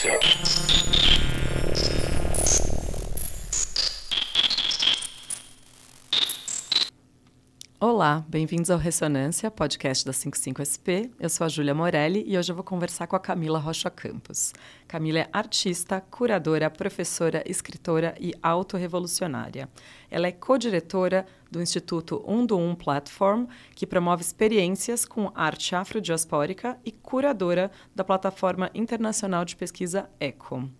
Ressonância. Olá, bem-vindos ao Ressonância, podcast da 55SP. Eu sou a Júlia Morelli e hoje eu vou conversar com a Camila Rocha Campos. Camila é artista, curadora, professora, escritora e autorrevolucionária. Ela é co-diretora do Instituto Um do Um Platform, que promove experiências com arte afrodiaspórica e curadora da plataforma internacional de pesquisa ECO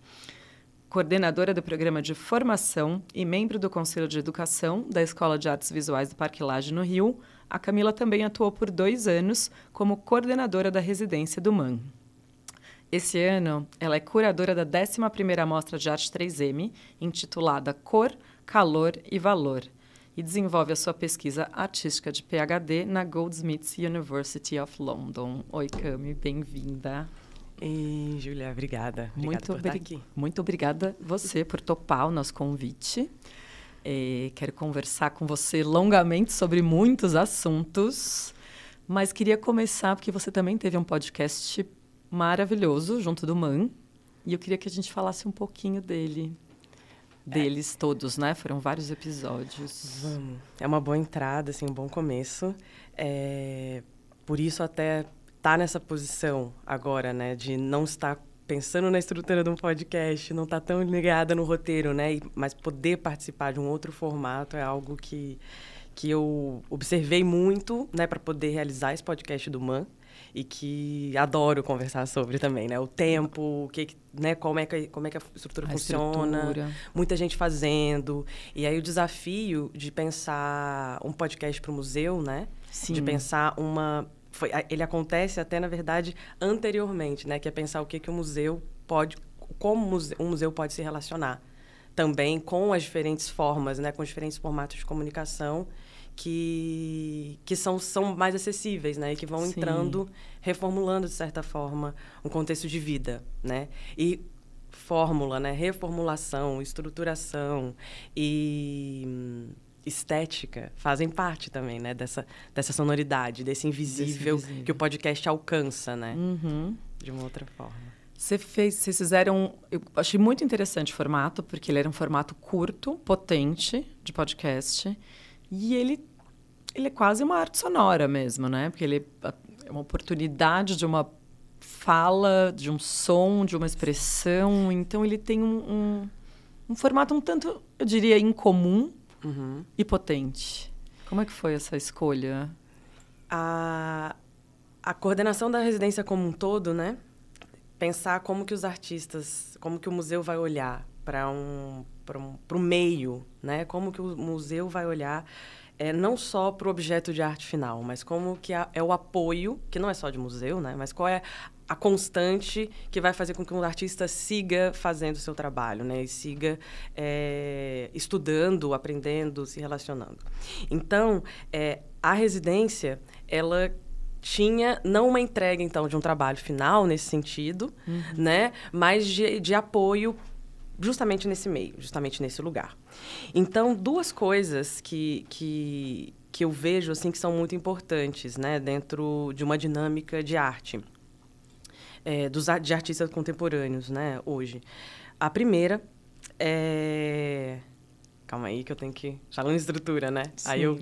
coordenadora do programa de formação e membro do Conselho de Educação da Escola de Artes Visuais do Parque Lage, no Rio, a Camila também atuou por dois anos como coordenadora da residência do MAN. Esse ano, ela é curadora da 11ª Mostra de Arte 3M, intitulada Cor, Calor e Valor, e desenvolve a sua pesquisa artística de PhD na Goldsmiths University of London. Oi, Cami, bem-vinda. E, Julia, obrigada. muito, obri muito obrigada você por topar o nosso convite. É, quero conversar com você longamente sobre muitos assuntos, mas queria começar porque você também teve um podcast maravilhoso junto do Man, e eu queria que a gente falasse um pouquinho dele. Deles é. todos, né? Foram vários episódios. Vamos. É uma boa entrada, assim, um bom começo. É... Por isso até tá nessa posição agora, né, de não estar pensando na estrutura de um podcast, não estar tá tão ligada no roteiro, né, mas poder participar de um outro formato é algo que que eu observei muito, né, para poder realizar esse podcast do Man e que adoro conversar sobre também, né? O tempo, o que, né? Como é que como é que a estrutura a funciona, estrutura. muita gente fazendo e aí o desafio de pensar um podcast para o museu, né? Sim. De pensar uma foi, ele acontece até, na verdade, anteriormente, né? Que é pensar o que, que o museu pode, como um museu pode se relacionar também com as diferentes formas, né? Com os diferentes formatos de comunicação que, que são, são mais acessíveis, né? E que vão Sim. entrando, reformulando, de certa forma, um contexto de vida, né? E fórmula, né? Reformulação, estruturação e estética fazem parte também, né? Dessa, dessa sonoridade, desse invisível, desse invisível. que o podcast alcança, né? Uhum. De uma outra forma. Você fez, vocês fizeram, eu achei muito interessante o formato, porque ele era um formato curto, potente de podcast, e ele, ele é quase uma arte sonora mesmo, né? Porque ele é uma oportunidade de uma fala, de um som, de uma expressão, então ele tem um, um, um formato um tanto, eu diria, incomum, uhum. e potente. Como é que foi essa escolha? A, a coordenação da residência como um todo, né? Pensar como que os artistas, como que o museu vai olhar para um para um, o meio, né? Como que o museu vai olhar é, não só para o objeto de arte final, mas como que é o apoio, que não é só de museu, né? Mas qual é a constante que vai fazer com que um artista siga fazendo o seu trabalho, né? E siga é, estudando, aprendendo, se relacionando. Então, é, a residência, ela tinha não uma entrega então de um trabalho final nesse sentido, uhum. né, mas de, de apoio justamente nesse meio, justamente nesse lugar. Então, duas coisas que, que, que eu vejo assim que são muito importantes, né, dentro de uma dinâmica de arte é, dos, de artistas contemporâneos, né, hoje. A primeira é... Calma aí que eu tenho que... Falando em estrutura, né? Sim. Aí eu...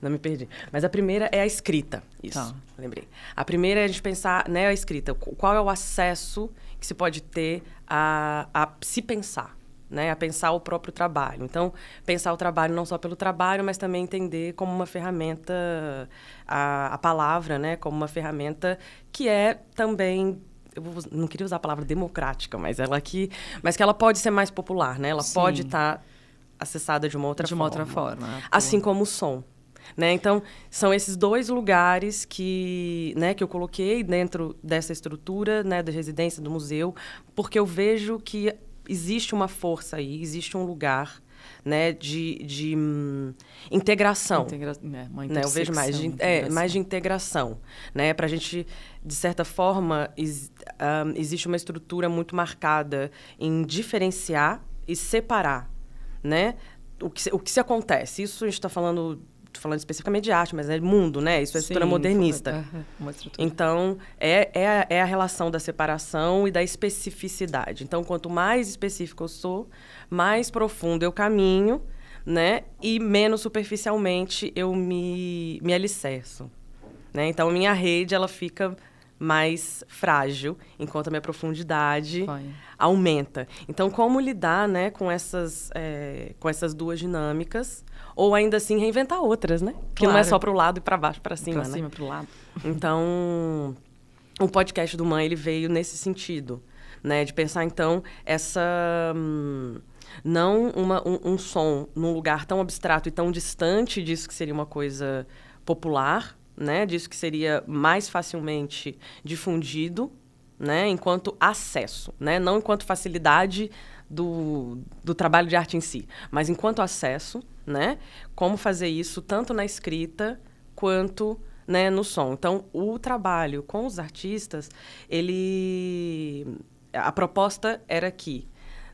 Não me perdi. Mas a primeira é a escrita. Isso, tá. lembrei. A primeira é a gente pensar, né, a escrita. Qual é o acesso que se pode ter a, a se pensar né, a pensar o próprio trabalho. Então, pensar o trabalho não só pelo trabalho, mas também entender como uma ferramenta, a, a palavra, né, como uma ferramenta que é também eu não queria usar a palavra democrática, mas ela que, mas que ela pode ser mais popular, né? Ela Sim. pode estar tá acessada de uma outra de forma. De uma outra forma. Assim como o som. Né? Então, são esses dois lugares que, né, que eu coloquei dentro dessa estrutura né, da residência do museu, porque eu vejo que existe uma força aí, existe um lugar né, de, de hum, integração. Integra é, uma né, eu vejo mais de, é, mais de integração. Né, Para a gente, de certa forma, is, um, existe uma estrutura muito marcada em diferenciar e separar. Né? O, que, o que se acontece? Isso a gente está falando tô falando especificamente de arte, mas é mundo, né? Isso é estrutura Sim, modernista. uhum, uma estrutura. Então, é, é, a, é a relação da separação e da especificidade. Então, quanto mais específico eu sou, mais profundo eu caminho, né? E menos superficialmente eu me, me alicerço. Né? Então, minha rede, ela fica mais frágil, enquanto a minha profundidade Vai. aumenta. Então, como lidar né, com, essas, é, com essas duas dinâmicas? Ou ainda assim reinventar outras, né? Que não é só para o lado e para baixo, para cima, Pra né? cima, pro lado. Então, o podcast do Mãe, ele veio nesse sentido, né? De pensar, então, essa... hum, não uma, um, um som num lugar tão abstrato e tão distante disso que seria uma coisa popular, né? Disso que seria mais facilmente difundido, né? Enquanto acesso, né? Não enquanto facilidade do, do trabalho de arte em si, mas enquanto acesso, né? Como fazer isso tanto na escrita quanto né, no som. Então, o trabalho com os artistas, ele a proposta era que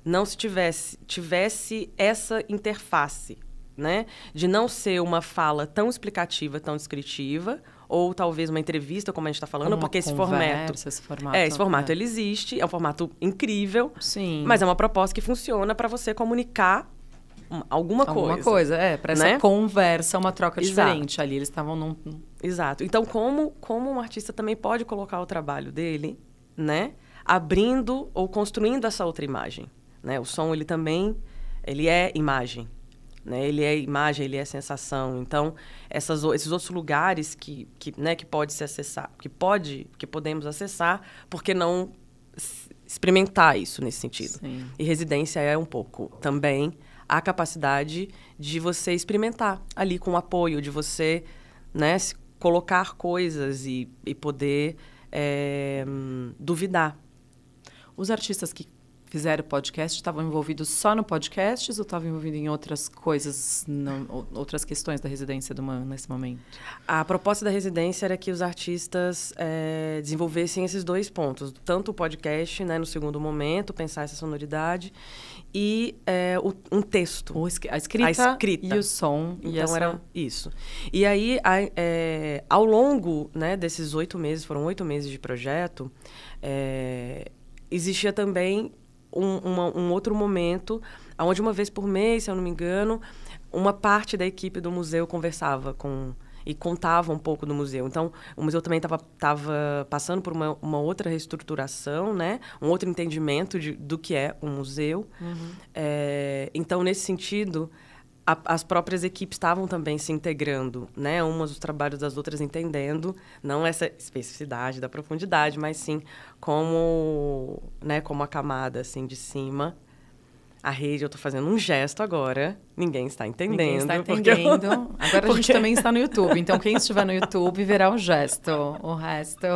não se tivesse tivesse essa interface, né, de não ser uma fala tão explicativa, tão descritiva, ou talvez uma entrevista, como a gente está falando, Uma porque esse formato conversa, esse formato. é, esse formato é. ele existe, é um formato incrível, Sim. mas é uma proposta que funciona para você comunicar alguma, Alguma coisa. coisa, é. Para essa né? conversa, uma troca Exato. diferente ali. Eles estavam num... Exato. Então, como, como um artista também pode colocar o trabalho dele, né? Abrindo ou construindo essa outra imagem, né? O som, ele também, ele é imagem, né? Ele é imagem, ele é sensação. Então, essas, esses outros lugares que, que, né, que pode se acessar, que pode, que podemos acessar, por que não experimentar isso nesse sentido? Sim. E residência é um pouco também a capacidade de você experimentar ali com o apoio, de você né, colocar coisas e, e poder é, duvidar. Os artistas que fizeram podcast estavam envolvidos só no podcast ou estavam envolvidos em outras coisas, não, ou- outras questões da residência do Man nesse momento? A proposta da residência era que os artistas é, desenvolvessem esses dois pontos, tanto o podcast, né, no segundo momento, pensar essa sonoridade, e é, o- um texto. Escri- a escrita, A escrita. e o som. Então essa... era isso. E aí, a- é, ao longo né, desses oito meses, foram oito meses de projeto, é, existia também um, uma- um outro momento, onde uma vez por mês, se eu não me engano, uma parte da equipe do museu conversava com e contava um pouco do museu. Então, o museu também estava passando por uma, uma outra reestruturação, né? um outro entendimento de, do que é um museu. É, então, nesse sentido, a- as próprias equipes estavam também se integrando, né? Umas os trabalhos das outras entendendo, não essa especificidade da profundidade, mas sim como, né, como a camada assim de cima. A rede, eu estou fazendo um gesto agora, ninguém está entendendo. Ninguém está porque eu- entendendo. Agora a gente porque- também está no YouTube. Então, quem estiver no YouTube verá o gesto. O resto,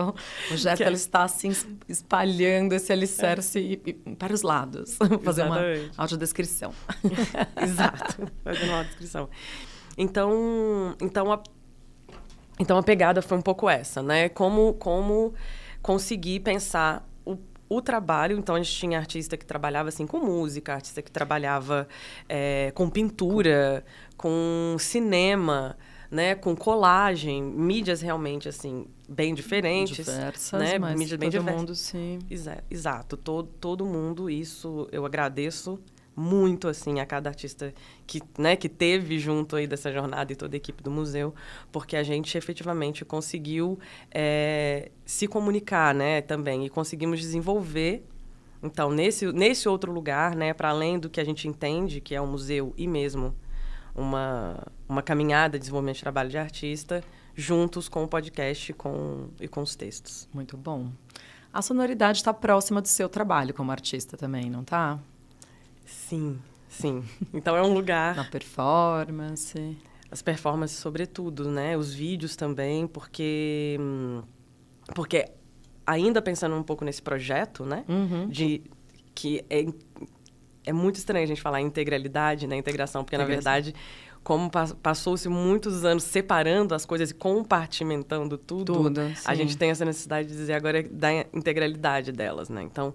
o gesto é- ele está assim espalhando esse alicerce e- para os lados. Vou fazer uma audiodescrição. Exato, fazendo uma descrição. Então, então a, então a pegada foi um pouco essa, né? Como, como conseguir pensar o, trabalho. Então, a gente tinha artista que trabalhava assim com música, artista que trabalhava é, com pintura, com cinema, né? Com colagem, mídias realmente assim bem diferentes, Diversas, né? mas mídias bem todo diversas. mundo. Exa- Exato, todo, todo mundo, isso eu agradeço muito, assim, a cada artista que, né, que teve junto aí dessa jornada e toda a equipe do museu, porque a gente efetivamente conseguiu é, se comunicar, né, também, e conseguimos desenvolver, então, nesse, nesse outro lugar, né, para além do que a gente entende que é um museu e mesmo uma, uma caminhada de desenvolvimento de trabalho de artista, juntos com o podcast com, e com os textos. Muito bom. A sonoridade está próxima do seu trabalho como artista também, não tá? Sim, sim. Então é um lugar. Na performance. As performances, sobretudo, né? Os vídeos também, porque. hum, Porque ainda pensando um pouco nesse projeto, né? Uhum. De que é, é muito estranho a gente falar integralidade, né? Integração, porque, na verdade, como pa- passou-se muitos anos separando as coisas e compartimentando tudo, Tudo, a gente tem essa necessidade de dizer agora da integralidade delas, né? Então,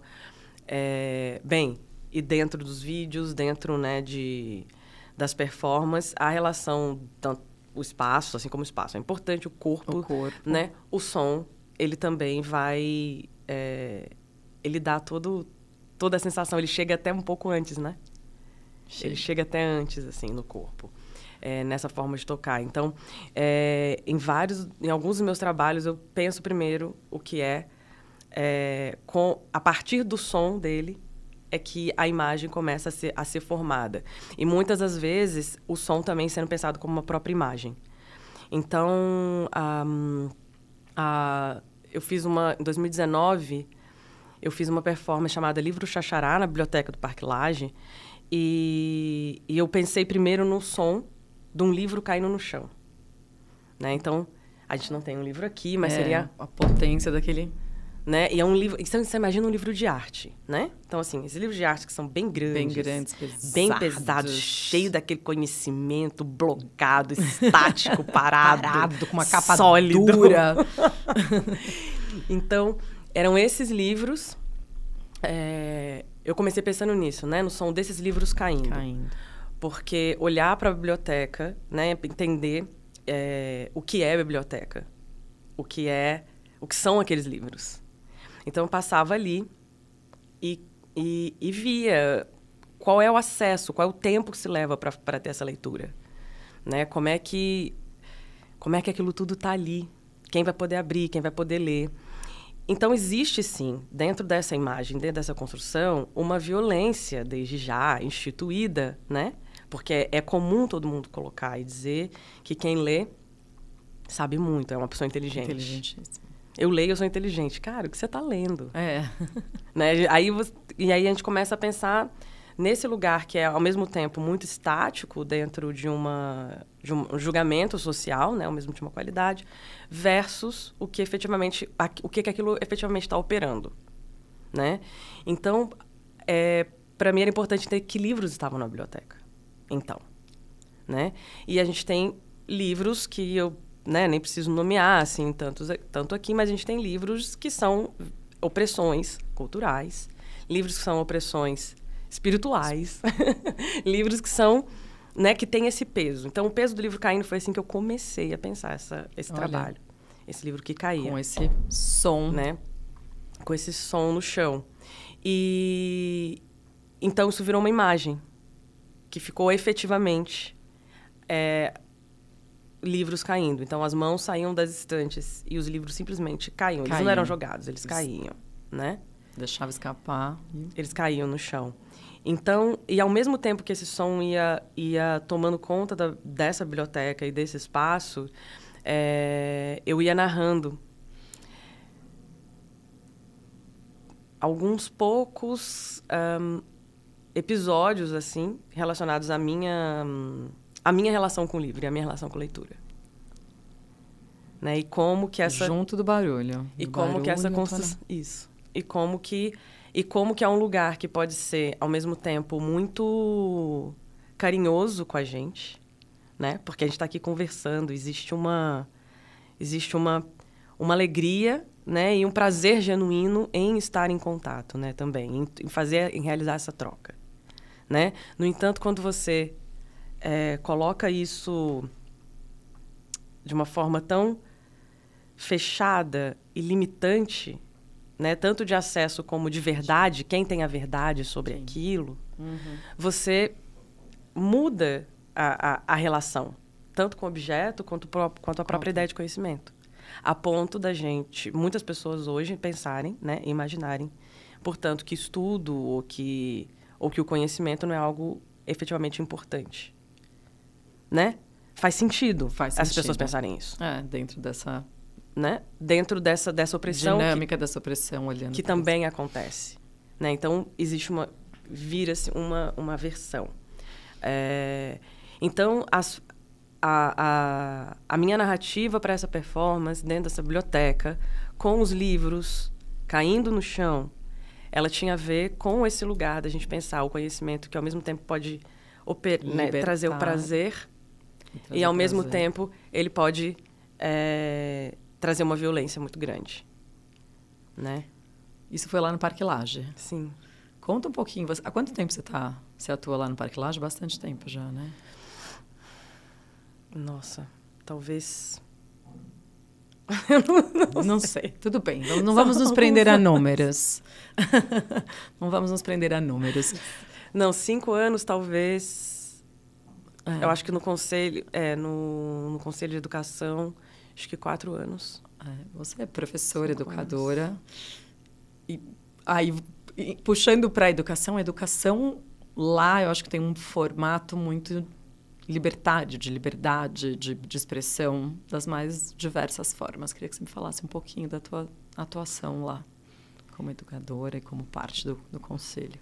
é, bem, e dentro dos vídeos, dentro, né, de, das performances, a relação tan- o espaço, assim como o espaço é importante, o corpo, O corpo. né? O som, ele também vai... é, ele dá todo, toda a sensação, ele chega até um pouco antes, né? Ele chega até antes, assim, no corpo. é, nessa forma de tocar. Então, é, em vários, em alguns dos meus trabalhos, eu penso primeiro o que é, é, com a partir do som dele é que a imagem começa a ser, a ser formada. E muitas das vezes o som também sendo pensado como uma própria imagem. Então, a, a, eu fiz uma em 2019 eu fiz uma performance chamada Livro Xaxará na biblioteca do Parque Lage e, e eu pensei primeiro no som de um livro caindo no chão, né? Então a gente não tem um livro aqui, mas É, seria a potência daquele né? E é um livro. Então, você imagina um livro de arte, né? Então, assim, esses livros de arte que são bem grandes. bem grandes, pesados. Bem pesados, cheio daquele conhecimento blocado, estático, parado. parado, com uma capa sólido. dura. Então, eram esses livros. é, eu comecei pensando nisso, né? No som desses livros caindo. Caindo. Porque olhar para a biblioteca, né? Entender é, o que é biblioteca. O que é... O que são aqueles livros. Então, eu passava ali e, e, e via qual é o acesso, qual é o tempo que se leva para ter essa leitura. Né? Como é que como é que aquilo tudo está ali? Quem vai poder abrir, quem vai poder ler? Então existe sim, dentro dessa imagem, dentro dessa construção, uma violência desde já instituída, né? Porque é comum todo mundo colocar e dizer que quem lê sabe muito, é uma pessoa inteligente. Inteligentíssimo. Eu leio, eu sou inteligente. Cara, o que você está lendo? É. Né? Aí e aí a gente começa a pensar nesse lugar que é ao mesmo tempo muito estático dentro de uma de um julgamento social, né, ao mesmo de uma qualidade, versus o que efetivamente o que, que aquilo efetivamente está operando, né? Então, é, para mim era importante ter que livros estavam na biblioteca. Então, né? E a gente tem livros que eu né, nem preciso nomear assim tantos, tanto aqui, mas a gente tem livros que são opressões culturais, livros que são opressões espirituais, livros que são né, que tem esse peso. Então, o peso do livro caindo foi assim que eu comecei a pensar essa, esse Olha. trabalho, esse livro que caía Com esse som. né? Com esse som no chão. E então isso virou uma imagem que ficou efetivamente é, livros caindo. Então as mãos saíam das estantes e os livros simplesmente caíam. Eles Caíam. não eram jogados, eles caíam, né? Deixava escapar. Eles caíam no chão. Então, e ao mesmo tempo que esse som ia, ia tomando conta da- dessa biblioteca e desse espaço, é, eu ia narrando alguns poucos ahn, episódios assim relacionados à minha hum, à minha relação com o livro e à minha relação com a leitura, né? E como que essa Junto do barulho. e Do como que essa barulho, construção isso. E como que e como que é um lugar que pode ser ao mesmo tempo muito carinhoso com a gente né? Porque a gente está aqui conversando existe uma existe uma uma alegria né? E um prazer genuíno em estar em contato né também em, em fazer em realizar essa troca né? No entanto quando você eh, coloca isso de uma forma tão fechada e limitante, né, tanto de acesso como de verdade, quem tem a verdade sobre Sim. aquilo, Uhum. você muda a, a, a relação, tanto com o objeto quanto, o pró- quanto a própria ideia de conhecimento. A ponto da gente, muitas pessoas hoje pensarem, né, imaginarem, portanto, que estudo ou que, ou que o conhecimento não é algo efetivamente importante. Né? Faz sentido Faz as sentido. pessoas pensarem isso É, dentro dessa né? Dentro dessa, dessa opressão que, dinâmica dessa opressão olhando. que pra também acontece, né? Então existe uma vira-se uma uma versão. É, então as, a, a, a minha narrativa para essa performance dentro dessa biblioteca, com os livros caindo no chão, ela tinha a ver com esse lugar da gente pensar o conhecimento que ao mesmo tempo pode né, trazer o prazer e e ao mesmo prazer. tempo ele pode é, trazer uma violência muito grande, né? Isso foi lá no Parque Lage. Sim. Conta um pouquinho. Você, há quanto tempo você tá? Você atua lá no Parque Lage? Bastante tempo já, né? Nossa, talvez. não, não sei. Tudo bem. Não, não vamos nos prender a números. não vamos nos prender a números. Não, cinco anos, talvez. É. Eu acho que no conselho, é, no, no conselho de educação, acho que quatro anos. É, você é professora, cinco educadora. Anos. E aí, e, puxando para a educação, a educação lá eu acho que tem um formato muito libertário, de liberdade, de, de expressão das mais diversas formas. Queria que você me falasse um pouquinho da tua atuação lá, como educadora e como parte do, do conselho.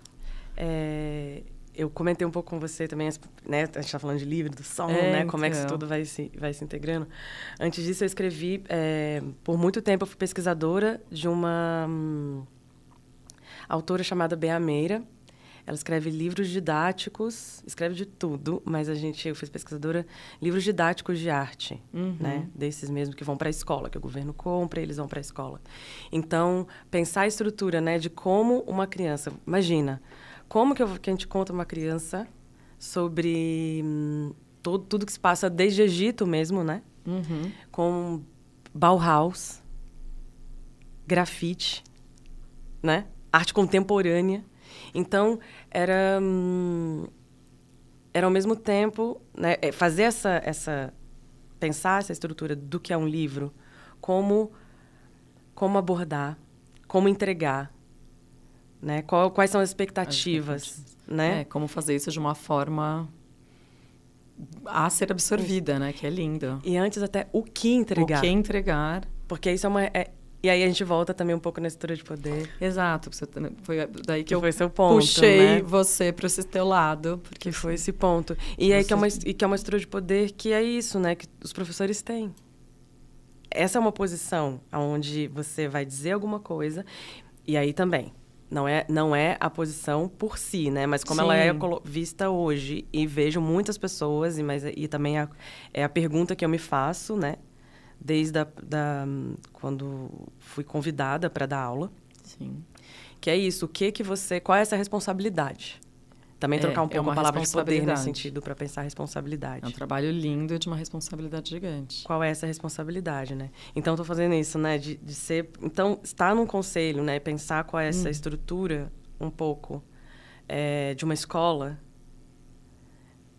É, eu comentei um pouco com você também, né? A gente está falando de livro, do som, é, né? Então. Como é que isso então. tudo vai se, vai se integrando. Antes disso, eu escrevi... É, por muito tempo, eu fui pesquisadora de uma hum, autora chamada Bea Meira, ela escreve livros didáticos, escreve de tudo, mas a gente, eu fiz pesquisadora, livros didáticos de arte, uhum. né? Desses mesmo que vão para a escola, que o governo compra, eles vão para a escola. Então, pensar a estrutura, né, de como uma criança, imagina, como que, eu, que a gente conta uma criança sobre hum, todo, tudo que se passa desde Egito mesmo, né? Uhum. Com Bauhaus, grafite, né? Arte contemporânea. Então, era, hum, era ao mesmo tempo né, é, fazer essa, essa. pensar essa estrutura do que é um livro, como, como abordar, como entregar. Né? Qual, quais são as expectativas, as expectativas. Né? É, como fazer isso de uma forma a ser absorvida, né? Que é lindo. E antes até o que entregar. O que entregar. Porque isso é uma... É, e aí a gente volta também um pouco na estrutura de poder. Exato. Você, foi daí que, que eu foi seu ponto, puxei né? você para esse teu lado. Porque foi esse ponto. E você... aí que é, uma, e que é uma estrutura de poder que é isso, né? Que os professores têm. Essa é uma posição onde você vai dizer alguma coisa. E aí também, não é, não é a posição por si, né? Mas como Sim. ela é vista hoje e vejo muitas pessoas e mas e também a, é a pergunta que eu me faço, né? desde a, da, quando fui convidada para dar aula. Sim. Que é isso, o que que você, qual é essa responsabilidade? Também é, trocar um é pouco a palavra de poder nesse sentido para pensar responsabilidade. É um trabalho lindo de uma responsabilidade gigante. Qual é essa responsabilidade, né? Então estou fazendo isso, né, de, de ser, então estar num conselho, né, pensar qual é essa hum. estrutura um pouco é, de uma escola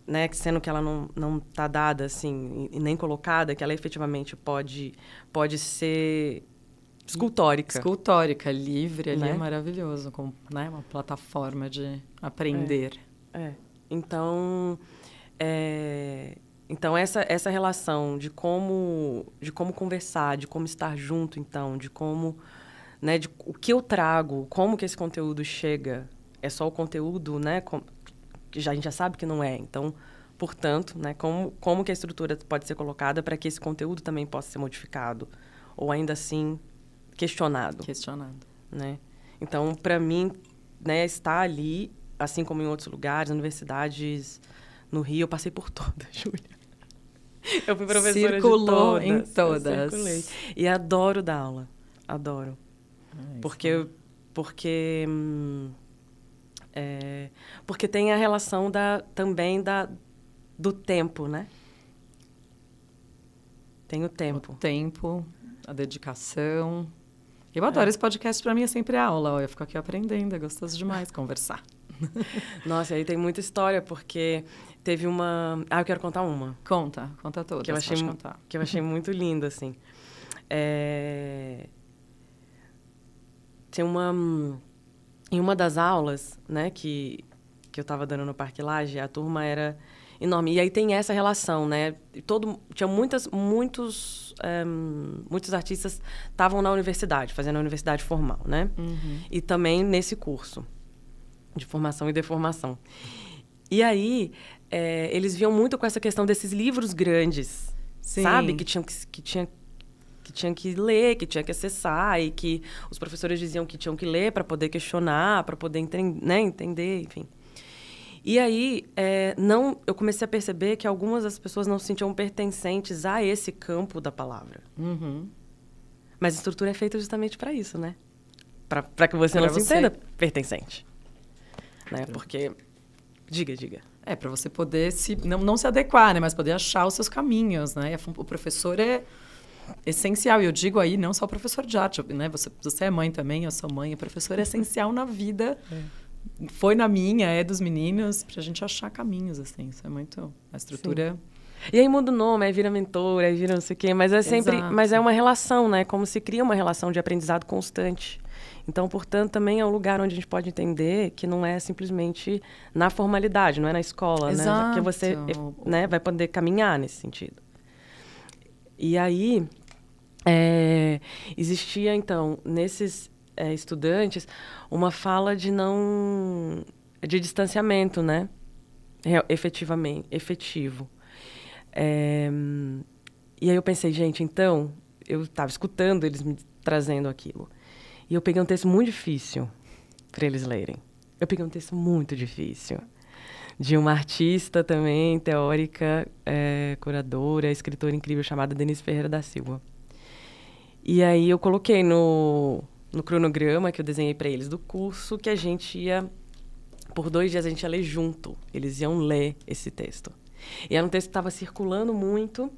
né, sendo que ela não não está dada assim e nem colocada, que ela efetivamente pode pode ser escultórica. Escultórica, livre, ali é né? é maravilhoso, como né, uma plataforma de aprender. É. é. Então, é, então essa essa relação de como de como conversar, de como estar junto, então, de como né, de o que eu trago, como que esse conteúdo chega, é só o conteúdo, né? Com, que já, a gente já sabe que não é. Então, portanto, né, como, como que a estrutura pode ser colocada para que esse conteúdo também possa ser modificado ou ainda assim questionado. Questionado. Né? Então, para mim, né, estar ali, assim como em outros lugares, universidades no Rio, eu passei por todas, Júlia. Eu fui professora Circulou de todas. em todas. circulei. E adoro dar aula. Adoro. Ah, porque, porque hum, é, porque tem a relação da, também da, do tempo, né? Tem o tempo. O tempo, a dedicação. Eu adoro é. esse podcast, para mim é sempre aula. Eu fico aqui aprendendo, é gostoso demais conversar. Nossa, aí tem muita história, porque teve uma... Ah, eu quero contar uma. Conta, conta toda. Que eu achei, que eu achei muito linda, assim. É... Tem uma em uma das aulas, né, que, que eu estava dando no Parque Laje, a turma era enorme. E aí tem essa relação, né? Todo, tinha muitas, muitos, um, eh, muitos artistas estavam na universidade, fazendo a universidade formal, né? Uhum. E também nesse curso de formação e deformação. E aí é, eles viam muito com essa questão desses livros grandes, Sim. sabe? Que tinham que, que tinha que tinha que ler, que tinha que acessar e que os professores diziam que tinham que ler para poder questionar, para poder né, entender, enfim. E aí, é, não, eu comecei a perceber que algumas das pessoas não se sentiam pertencentes a esse campo da palavra. Uhum. Mas a estrutura é feita justamente para isso, né? Para que você pra não você... se entenda pertencente. Né? Porque Diga, diga. É, para você poder se. Não, não se adequar, né? Mas poder achar os seus caminhos, né? O professor é essencial. E eu digo aí, não só o professor de arte, né? Você, você é mãe também, eu sou mãe. O professor é essencial na vida. É. Foi na minha, é dos meninos, pra gente achar caminhos, assim. Isso é muito. A estrutura. Sim. E aí muda o nome, aí vira mentor, aí vira não sei o quê. Mas é sempre. Exato. Mas é uma relação, né? Como se cria uma relação de aprendizado constante. Então, portanto, também é um lugar onde a gente pode entender que não é simplesmente na formalidade, não é na escola, Exato. né? Que você né, vai poder caminhar nesse sentido. E aí, é, existia, então, nesses é, estudantes, uma fala de não... de distanciamento, né? Efetivamente, efetivo. É, e aí eu pensei, gente, então, eu estava escutando eles me trazendo aquilo. E eu peguei um texto muito difícil para eles lerem. Eu peguei um texto muito difícil de uma artista também, teórica, é, curadora, escritora incrível chamada Denise Ferreira da Silva. E aí eu coloquei no, no cronograma que eu desenhei para eles do curso que a gente ia por dois dias a gente ia ler junto. Eles iam ler esse texto. E era um texto que estava circulando muito.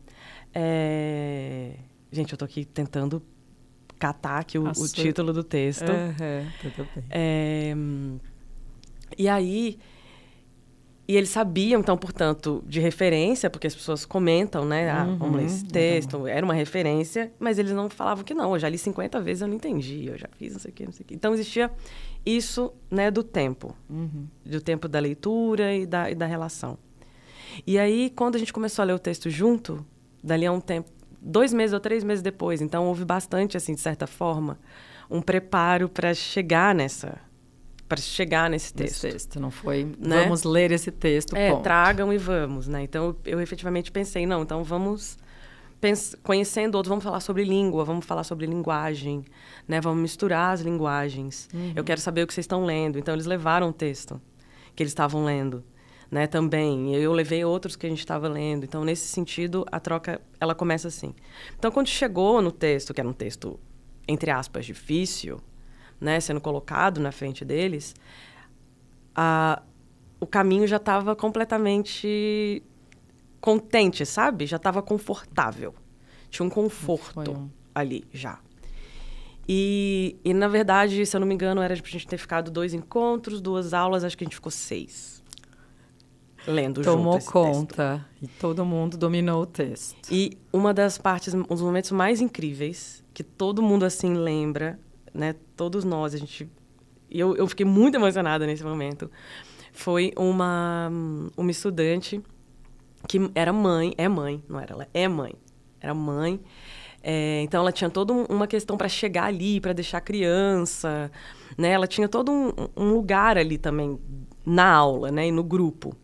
É... Gente, eu estou aqui tentando catar aqui o, o título do texto. Uhum, tudo bem. É, e aí, e eles sabiam, então, portanto, de referência, porque as pessoas comentam, né? Ah, uhum, vamos ler esse texto, uhum. era uma referência, mas eles não falavam que não. Eu já li 50 vezes, eu não entendi, eu já fiz não sei o quê, não sei o quê. Então, existia isso, né, do tempo. Uhum. Do tempo da leitura e da, e da relação. E aí, quando a gente começou a ler o texto junto, dali a um tempo, dois meses ou três meses depois. Então, houve bastante, assim, de certa forma, um preparo para chegar nessa para chegar nesse texto. Nesse texto, não foi né? vamos ler esse texto, É, ponto. tragam e vamos, né? Então, eu, eu efetivamente pensei, não, então vamos conhecendo outros, vamos falar sobre língua, vamos falar sobre linguagem, né? Vamos misturar as linguagens. Uhum. Eu quero saber o que vocês estão lendo. Então, eles levaram o texto que eles estavam lendo né, também. Eu levei outros que a gente estava lendo. Então, nesse sentido, a troca ela começa assim. Então, quando chegou no texto, que era um texto entre aspas difícil, né, sendo colocado na frente deles, a, o caminho já estava completamente contente, sabe? Já estava confortável. Tinha um conforto um... ali já. E, e, na verdade, se eu não me engano, era para a gente ter ficado dois encontros, duas aulas, acho que a gente ficou seis lendo Tomou conta e todo mundo dominou o texto. E uma das partes, um dos momentos mais incríveis que todo mundo assim lembra, né? Todos nós, a gente eu, eu fiquei muito emocionada nesse momento. Foi uma uma estudante que era mãe, é mãe, não era ela, é mãe. Era mãe. É, então ela tinha toda uma questão para chegar ali, para deixar criança, né? Ela tinha todo um, um lugar ali também na aula, né? E no grupo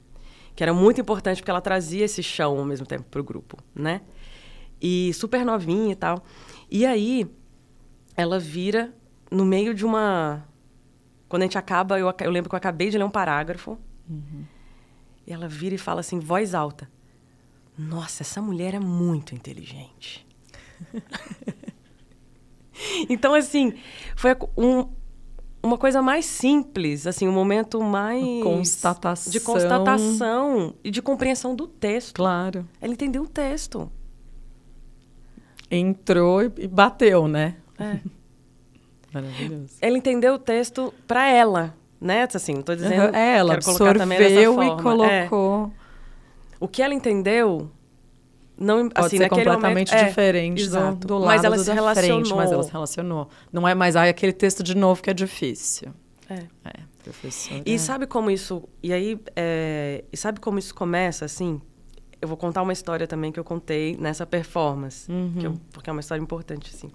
que era muito importante porque ela trazia esse chão ao mesmo tempo para o grupo, né? E super novinha e tal. E aí ela vira no meio de uma quando a gente acaba, eu, eu lembro que eu acabei de ler um parágrafo. Uhum. E ela vira e fala assim, voz alta: Nossa, essa mulher é muito inteligente. então, assim, foi um, uma coisa mais simples, assim, um momento mais constatação. de constatação e de compreensão do texto. Claro. Ela entendeu o texto. Entrou e bateu, né? É. Maravilhoso. Ela entendeu o texto para ela, né? Assim, não tô dizendo. Uhum. É, ela absorveu e colocou. É. O que ela entendeu não Pode assim, ser completamente momento, é, diferente do, do, lado mas ela se relacionou. frente, mas ela se relacionou. Não é mais ah, aquele texto de novo que é difícil. É. é professor. E sabe como isso. E aí, é, e sabe como isso começa, assim? Eu vou contar uma história também que eu contei nessa performance, uhum. eu, porque é uma história importante, assim.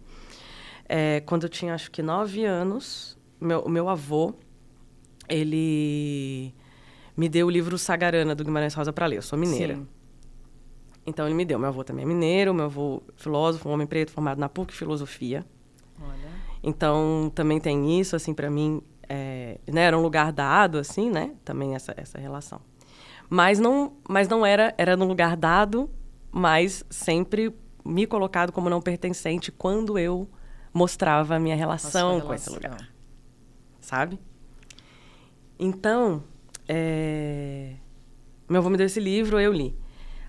É, quando eu tinha, acho que, nove anos, meu, o meu avô, ele me deu o livro Sagarana, do Guimarães Rosa, para ler. Eu sou mineira. Sim. Então ele me deu. Meu avô também é mineiro, meu avô filósofo, um homem preto formado na PUC Filosofia. Olha. Então também tem isso, assim, para mim, é, né, era um lugar dado, assim, né? Também essa, essa relação. Mas não, mas não era, era num lugar dado, mas sempre me colocado como não pertencente quando eu mostrava a minha relação, com esse lugar. Sabe? Então, é... meu avô me deu esse livro, eu li.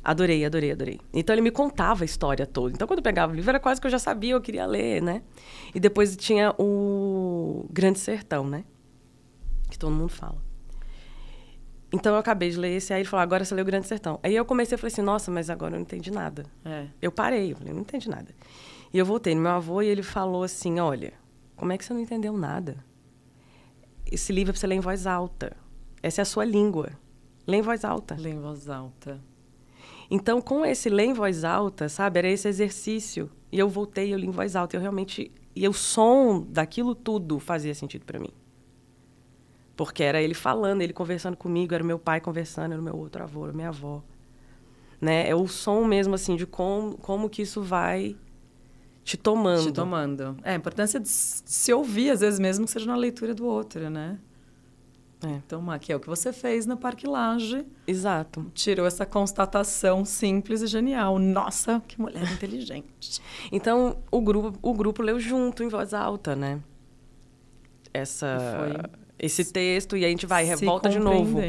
Adorei, adorei, adorei. Então ele me contava a história toda. Então quando eu pegava o livro era quase que eu já sabia, eu queria ler, né? E depois tinha o Grande Sertão, né? Que todo mundo fala. Então eu acabei de ler esse, aí ele falou, agora você leu o Grande Sertão. Aí eu comecei a falar assim, nossa, mas agora eu não entendi nada. É. Eu parei, eu falei, não entendi nada. E eu voltei no meu avô e ele falou assim, olha, como é que você não entendeu nada? Esse livro é pra você ler em voz alta. Essa é a sua língua. Lê em voz alta. Lê em voz alta. Então, com esse ler em voz alta, sabe, era esse exercício. E eu voltei, eu li em voz alta. Eu realmente. E o som daquilo tudo fazia sentido para mim. Porque era ele falando, ele conversando comigo, era meu pai conversando, era o meu outro avô, era a minha avó. Né? É o som mesmo, assim, de como, como que isso vai te tomando. Te tomando. É, a importância de se ouvir, às vezes, mesmo que seja na leitura do outro, né? É. Então, que é o que você fez na Parque Laje. Exato. Tirou essa constatação simples e genial. Nossa, que mulher inteligente. Então, o grupo, o grupo leu junto, em voz alta, né? Essa, esse texto, e a gente vai, revolta de novo.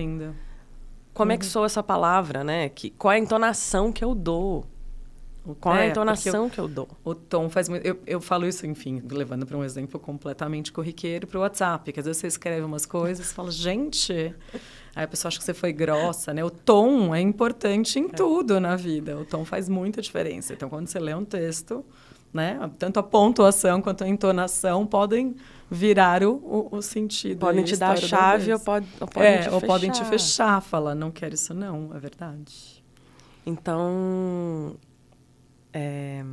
Como uhum. é que uhum. soa essa palavra, né? Que, qual é a entonação que eu dou? Qual é, a entonação eu, que eu dou? O tom faz muito. Eu, eu falo isso, enfim, levando para um exemplo completamente corriqueiro para o WhatsApp, que às vezes você escreve umas coisas e fala, gente. Aí a pessoa acha que você foi grossa, né? O tom é importante em é. tudo na vida. O tom faz muita diferença. Então, quando você lê um texto, né? Tanto a pontuação quanto a entonação podem virar o, o, o sentido. Podem te dar a chave ou, pode, ou podem é, te ou podem te fechar. Falar, não quero isso não, é verdade. Então, é...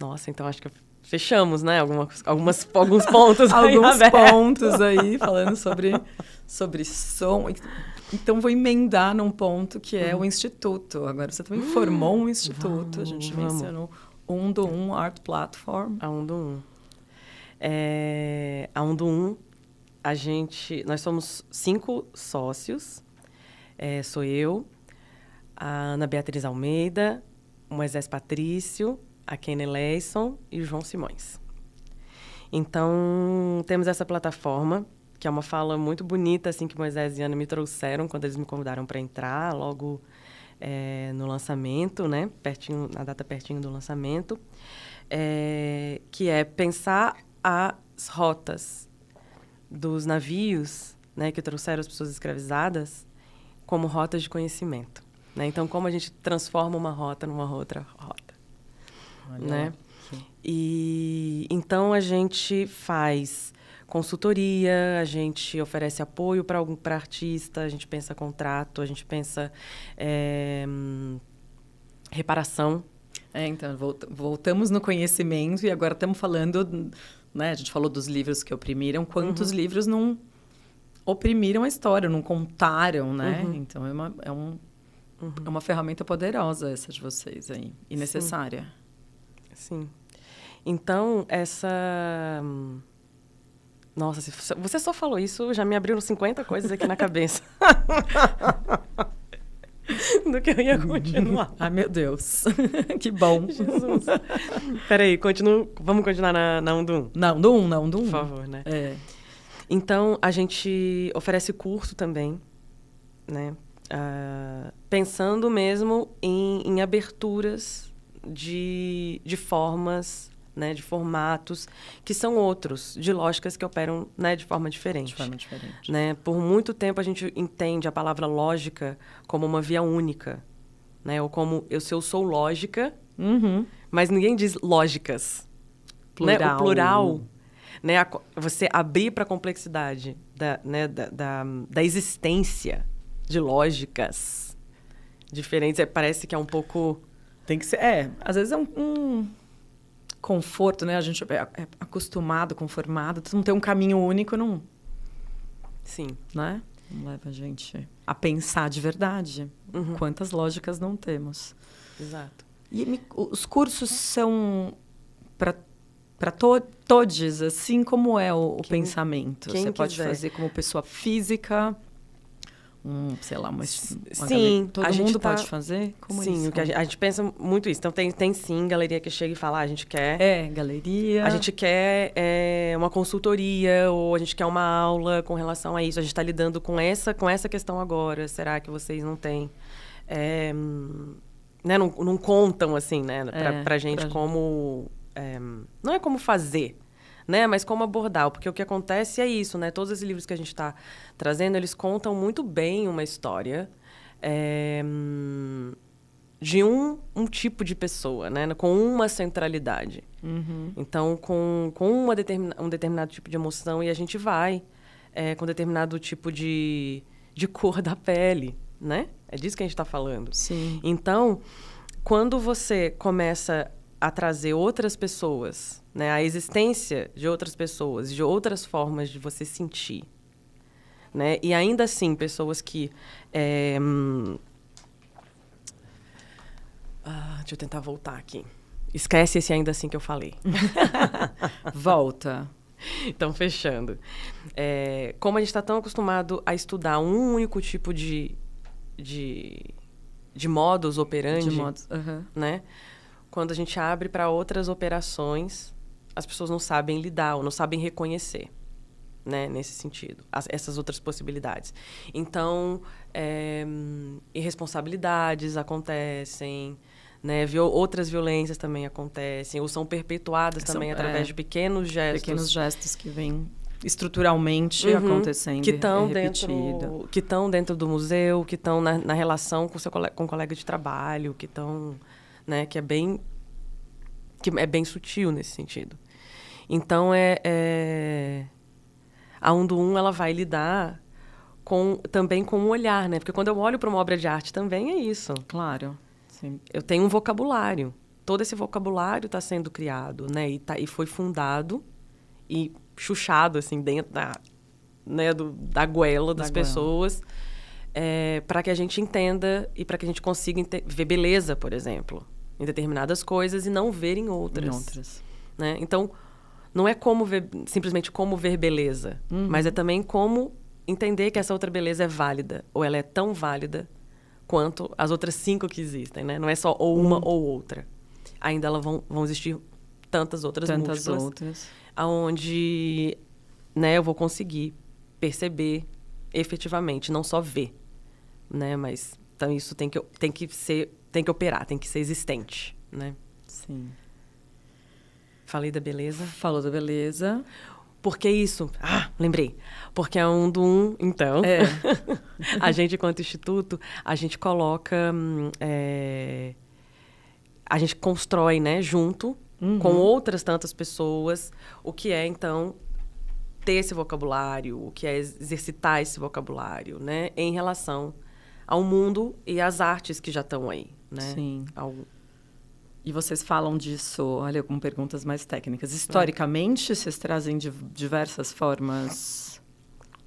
Nossa, então acho que fechamos, né? Algumas, algumas, alguns pontos Alguns pontos aí, falando sobre, sobre som. Então, vou emendar num ponto que é uhum. o Instituto. Agora, você também formou um Instituto. Vamos, a gente vamos. mencionou um do Um Art Platform. A Um do Um. É, a Um do Um, a gente... Nós somos cinco sócios. É, sou eu, a Ana Beatriz Almeida, Moisés Patrício, a Kenny Leison e o João Simões. Então, temos essa plataforma, que é uma fala muito bonita, assim, que Moisés e Ana me trouxeram quando eles me convidaram para entrar, logo é, no lançamento, né? Pertinho, na data pertinho do lançamento, é, que é pensar as rotas dos navios, né, que trouxeram as pessoas escravizadas, como rotas de conhecimento. Né? Então, como a gente transforma uma rota numa outra rota. Olha né? E então a gente faz consultoria, a gente oferece apoio para algum para artista, a gente pensa contrato, a gente pensa é, reparação. É, então voltamos no conhecimento e agora estamos falando, né? A gente falou dos livros que oprimiram, quantos uhum. livros não oprimiram a história, não contaram, né? Uhum. Então é, uma, é um Uhum. É uma ferramenta poderosa essa de vocês aí, e necessária. Sim. Então, essa. Nossa, você só falou isso, já me abriram 50 coisas aqui na cabeça. Do que eu ia continuar. Ai, meu Deus. que bom. Jesus. Peraí, continuo, vamos continuar na, na 1 do 1. Na 1 do 1, na 1 do 1. Por favor, né? É. Então, a gente oferece curso também, né? Uh, pensando mesmo em, em aberturas de, de formas, né, de formatos que são outros, de lógicas que operam né, de forma diferente. De forma diferente. Né? Por muito tempo a gente entende a palavra lógica como uma via única, né? ou como eu, se eu sou lógica, uhum. mas ninguém diz lógicas. Plural. Né? O plural né, a, você abrir para a complexidade da, né, da, da, da existência de lógicas diferentes. É, parece que é um pouco. Tem que ser. É, às vezes é um, um conforto, né? A gente é, é acostumado, conformado. Não tem um caminho único, não. Sim. Né? Não leva a gente a pensar de verdade. Uhum. Quantas lógicas não temos. Exato. E me, os cursos são para para to todos, assim como é o, o quem, pensamento. Quem Você quiser. pode fazer como pessoa física, um, sei lá, uma, uma sim, todo mundo tá... pode fazer? Como sim, isso? O que a, gente, a gente pensa muito isso. Então tem, tem sim galeria que chega e fala, ah, a gente quer. É, galeria. A gente quer é, uma consultoria ou a gente quer uma aula com relação a isso. A gente está lidando com essa, com essa questão agora. Será que vocês não têm? É, né, não, não contam, assim, né? Para É, pra gente pra- como... é, não é como fazer, né? Mas como abordar. Porque o que acontece é isso, né? Todos esses livros que a gente está trazendo, eles contam muito bem uma história é, de um, um tipo de pessoa, né? Com uma centralidade. Uhum. Então, com, com uma determina, um determinado tipo de emoção, e a gente vai é, com determinado tipo de, de cor da pele, né? É disso que a gente está falando. Sim. Então, quando você começa a trazer outras pessoas, né, a existência de outras pessoas, de outras formas de você sentir, né, e ainda assim pessoas que é, hum, ah, deixa eu tentar voltar aqui. Esquece esse ainda assim que eu falei. Volta. Então, fechando. É, como a gente está tão acostumado a estudar um único tipo de, de, de modus operandi, De modo. Aham. né? Quando a gente abre para outras operações, as pessoas não sabem lidar ou não sabem reconhecer, né? Nesse sentido, as- essas outras possibilidades. Então, é, irresponsabilidades acontecem, né? Viol- outras violências também acontecem ou são perpetuadas São- também é, através de pequenos gestos. Pequenos gestos que vêm estruturalmente Uhum. acontecendo. que estão repetido. dentro que estão dentro do museu que estão na, na relação com seu cole- com colega de trabalho que estão né que é bem que é bem sutil nesse sentido então é, é a um do um ela vai lidar com também com o olhar né porque quando eu olho para uma obra de arte também é isso Claro. Sim. eu tenho um vocabulário. Todo esse vocabulário está sendo criado, né? E, tá, e foi fundado e chuchado, assim, dentro da, né, do, da goela das goela. pessoas, para que a gente entenda e para que a gente consiga ver beleza, por exemplo, em determinadas coisas e não ver em outras. Em outras. né? Então, não é como ver, simplesmente como ver beleza, Uhum. mas é também como entender que essa outra beleza é válida, ou ela é tão válida quanto as outras cinco que existem, né? Não é só ou uma ou outra. Ainda elas vão, vão existir tantas outras Tantas múltiplas, outras. aonde né, eu vou conseguir perceber efetivamente, não só ver, né? Mas então isso tem que tem que ser tem que operar, tem que ser existente, né? Sim. Falei da beleza. Falou da beleza. Por que isso? Ah, lembrei. Porque é um do um, então. É. a gente, enquanto instituto, a gente coloca. hum, é, a gente constrói, né, junto Uhum. com outras tantas pessoas, o que é, então, ter esse vocabulário, o que é ex- exercitar esse vocabulário, né, em relação ao mundo e às artes que já estão aí, né? Sim. Ao- E vocês falam disso, olha, com perguntas mais técnicas. Historicamente, vocês trazem de diversas formas.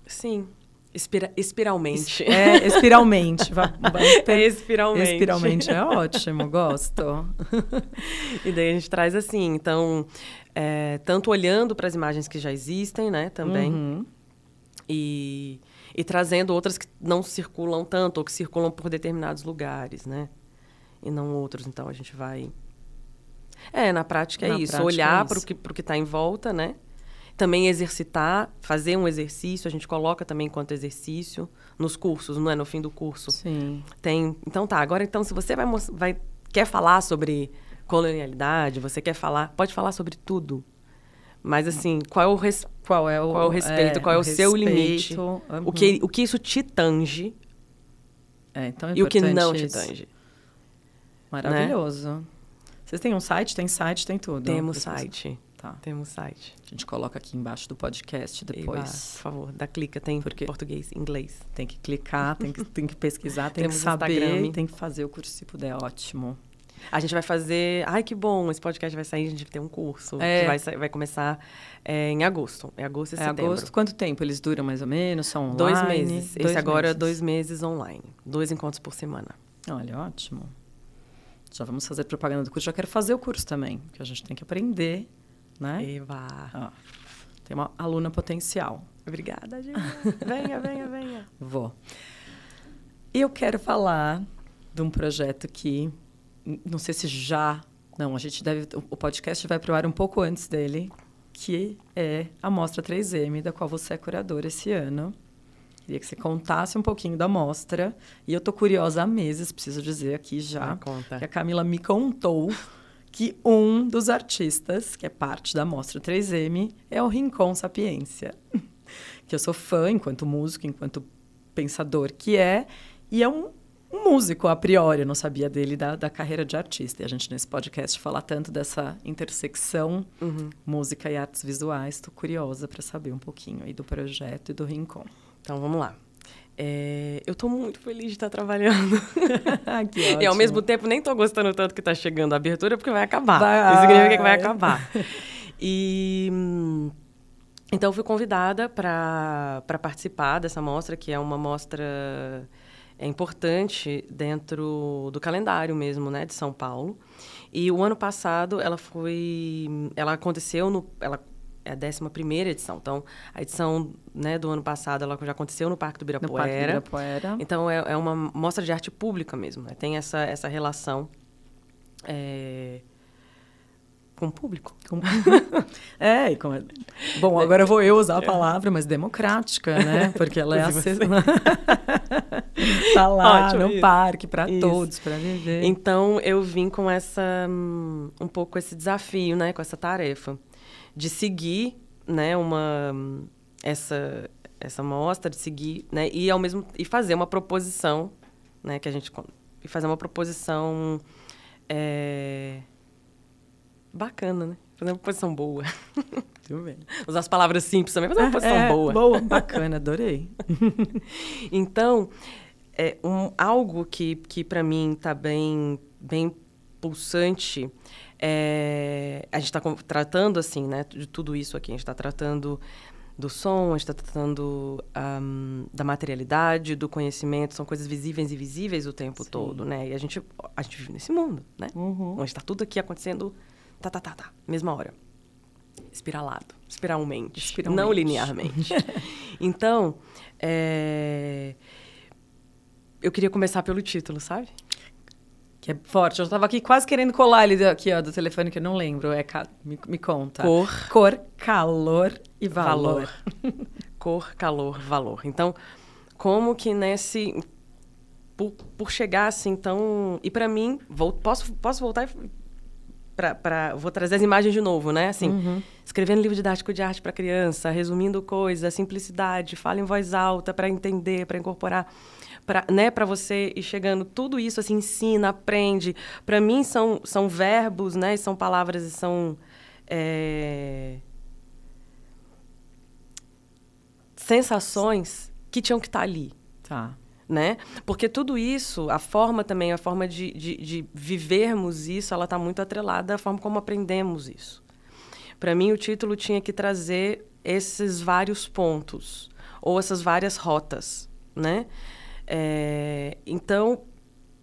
Sim. Espira- espiralmente. É, espiralmente. Vai- vai- É espiralmente. Espiralmente é ótimo, gosto. E daí a gente traz assim, então, é, tanto olhando para as imagens que já existem, né, também, Uhum. e, e trazendo outras que não circulam tanto, ou que circulam por determinados lugares, né, e não outros. Então a gente vai. É, na prática é Na isso, prática olhar é para o que está em volta, né? Também exercitar, fazer um exercício, a gente coloca também enquanto exercício nos cursos, não é? No fim do curso. Sim. Tem. Então tá, agora então, se você vai, vai quer falar sobre colonialidade, você quer falar, pode falar sobre tudo. Mas assim, qual é o, res- Qual é o, qual é o respeito, qual é o seu limite? respeito, o, uhum. que, o que isso te tange É, então é e o que não te isso. tange. Maravilhoso. Vocês têm um site? Tem site, tem tudo. Temos site. Tá. Temos site. A gente coloca aqui embaixo do podcast Eba, depois. por favor, dá clica, tem Porque- português, inglês. Tem que clicar, tem que, tem que pesquisar, tem Temos que saber, Instagram. tem que fazer o curso se puder, ótimo. A gente vai fazer. Ai, que bom! Esse podcast vai sair, a gente ter um curso. É. Que vai, vai começar é, em agosto. É agosto e É setembro. agosto, quanto tempo eles duram mais ou menos? São online? Dois meses. Esse agora, meses. dois meses online. Dois encontros por semana. Olha, ótimo. Já vamos fazer propaganda do curso. Já quero fazer o curso também, porque a gente tem que aprender, né? Eva. Ó, tem uma aluna potencial. Obrigada, gente. venha, venha, venha. Vou. E eu quero falar de um projeto que, não sei se já. Não, a gente deve. O podcast vai pro ar um pouco antes dele. que é a Mostra 3M, da qual você é curadora esse ano. Queria que você contasse um pouquinho da mostra. E eu tô curiosa há meses, preciso dizer aqui já, conta. que a Camila me contou que um dos artistas, que é parte da Mostra 3M, é o Rincon Sapiência. Que eu sou fã enquanto músico, enquanto pensador que é, e é um, um músico a priori, eu não sabia dele da, da carreira de artista. E a gente nesse podcast fala tanto dessa intersecção Uhum. música e artes visuais. Estou curiosa para saber um pouquinho aí do projeto e do Rincon. Então, vamos lá. É, eu tô muito feliz de estar trabalhando. que E ao mesmo tempo nem tô gostando tanto que tá chegando a abertura, porque vai acabar. Vai. Isso significa que vai acabar. E então eu fui convidada para participar dessa mostra, que é uma mostra é importante dentro do calendário mesmo, né, de São Paulo. E o ano passado ela foi, ela aconteceu no, ela é a 11 primeira edição. Então, a edição, né, do ano passado ela já aconteceu no Parque do no Parque do Ibirapuera. Ibirapuera. Então é, é uma mostra de arte pública mesmo, né? Tem essa, essa relação é, com o público. Com- é, e com... bom, agora vou eu usar a palavra, mas democrática, né? Porque ela é acessível. tá lá Ótimo, no isso. parque para todos, para viver. Então eu vim com essa hum, um pouco esse desafio, né, com essa tarefa de seguir, né, uma essa essa mostra de seguir, né, e ao mesmo e fazer uma proposição, né, que a gente e fazer uma proposição é, bacana, né? Fazer uma proposição boa. Bem. Usar as palavras simples também, fazer uma proposição é, boa. Boa, bacana, adorei. Então, é um, algo que, que para mim está bem, bem pulsante, é, a gente está tratando, assim, né, de tudo isso aqui. A gente está tratando do som, a gente está tratando ahm, da materialidade, do conhecimento. São coisas visíveis e invisíveis o tempo Sim. todo, né? E a gente, a gente vive nesse mundo, né? Uhum. Onde está tudo aqui acontecendo, tá, tá, tá, tá, mesma hora. Espiralado, espiralmente, Espiralmente. não linearmente. então, é, eu queria começar pelo título, sabe? Que é forte. Eu estava aqui quase querendo colar ele aqui, ó, do telefone que eu não lembro. É, me, me conta. Cor, Cor, calor e valor. valor. Cor, calor, valor. Então, como que nesse por, por chegar assim tão e para mim, vou, posso posso voltar para para vou trazer as imagens de novo, né? Assim, Uhum. escrevendo livro didático de arte para criança, resumindo coisas, simplicidade, fala em voz alta para entender, para incorporar, para né, você ir chegando tudo isso assim ensina, aprende. Para mim são são verbos, né? São palavras e são é, sensações que tinham que estar ali Tá. né? Porque tudo isso, a forma também, a forma de, de, de vivermos isso, ela está muito atrelada à forma como aprendemos isso. Para mim, o título tinha que trazer esses vários pontos, ou essas várias rotas, né? É, então,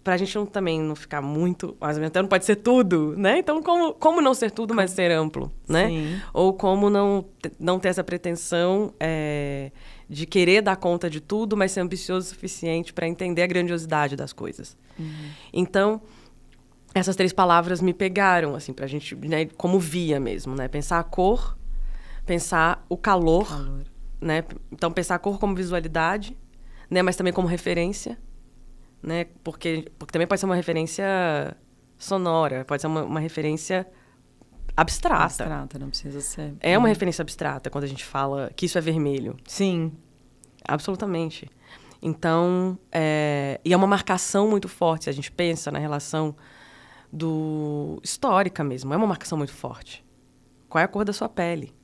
para a gente não, também não ficar muito... Mas então não pode ser tudo, né? Então, como, como não ser tudo, mas ser amplo, né? Sim. Ou como não, não ter essa pretensão é, de querer dar conta de tudo, mas ser ambicioso o suficiente para entender a grandiosidade das coisas. Então, essas três palavras me pegaram, assim, pra gente, né, como via mesmo, né? Pensar a cor, pensar o calor, Calor. né? Então, pensar a cor como visualidade, né? Mas também como referência, né? Porque, porque também pode ser uma referência sonora, pode ser uma, uma referência abstrata. Abstrata, não precisa ser. É uma referência abstrata quando a gente fala que isso é vermelho. Sim. Absolutamente. Então, é, e é uma marcação muito forte, se a gente pensa na relação do histórica mesmo, é uma marcação muito forte. Qual é a cor da sua pele?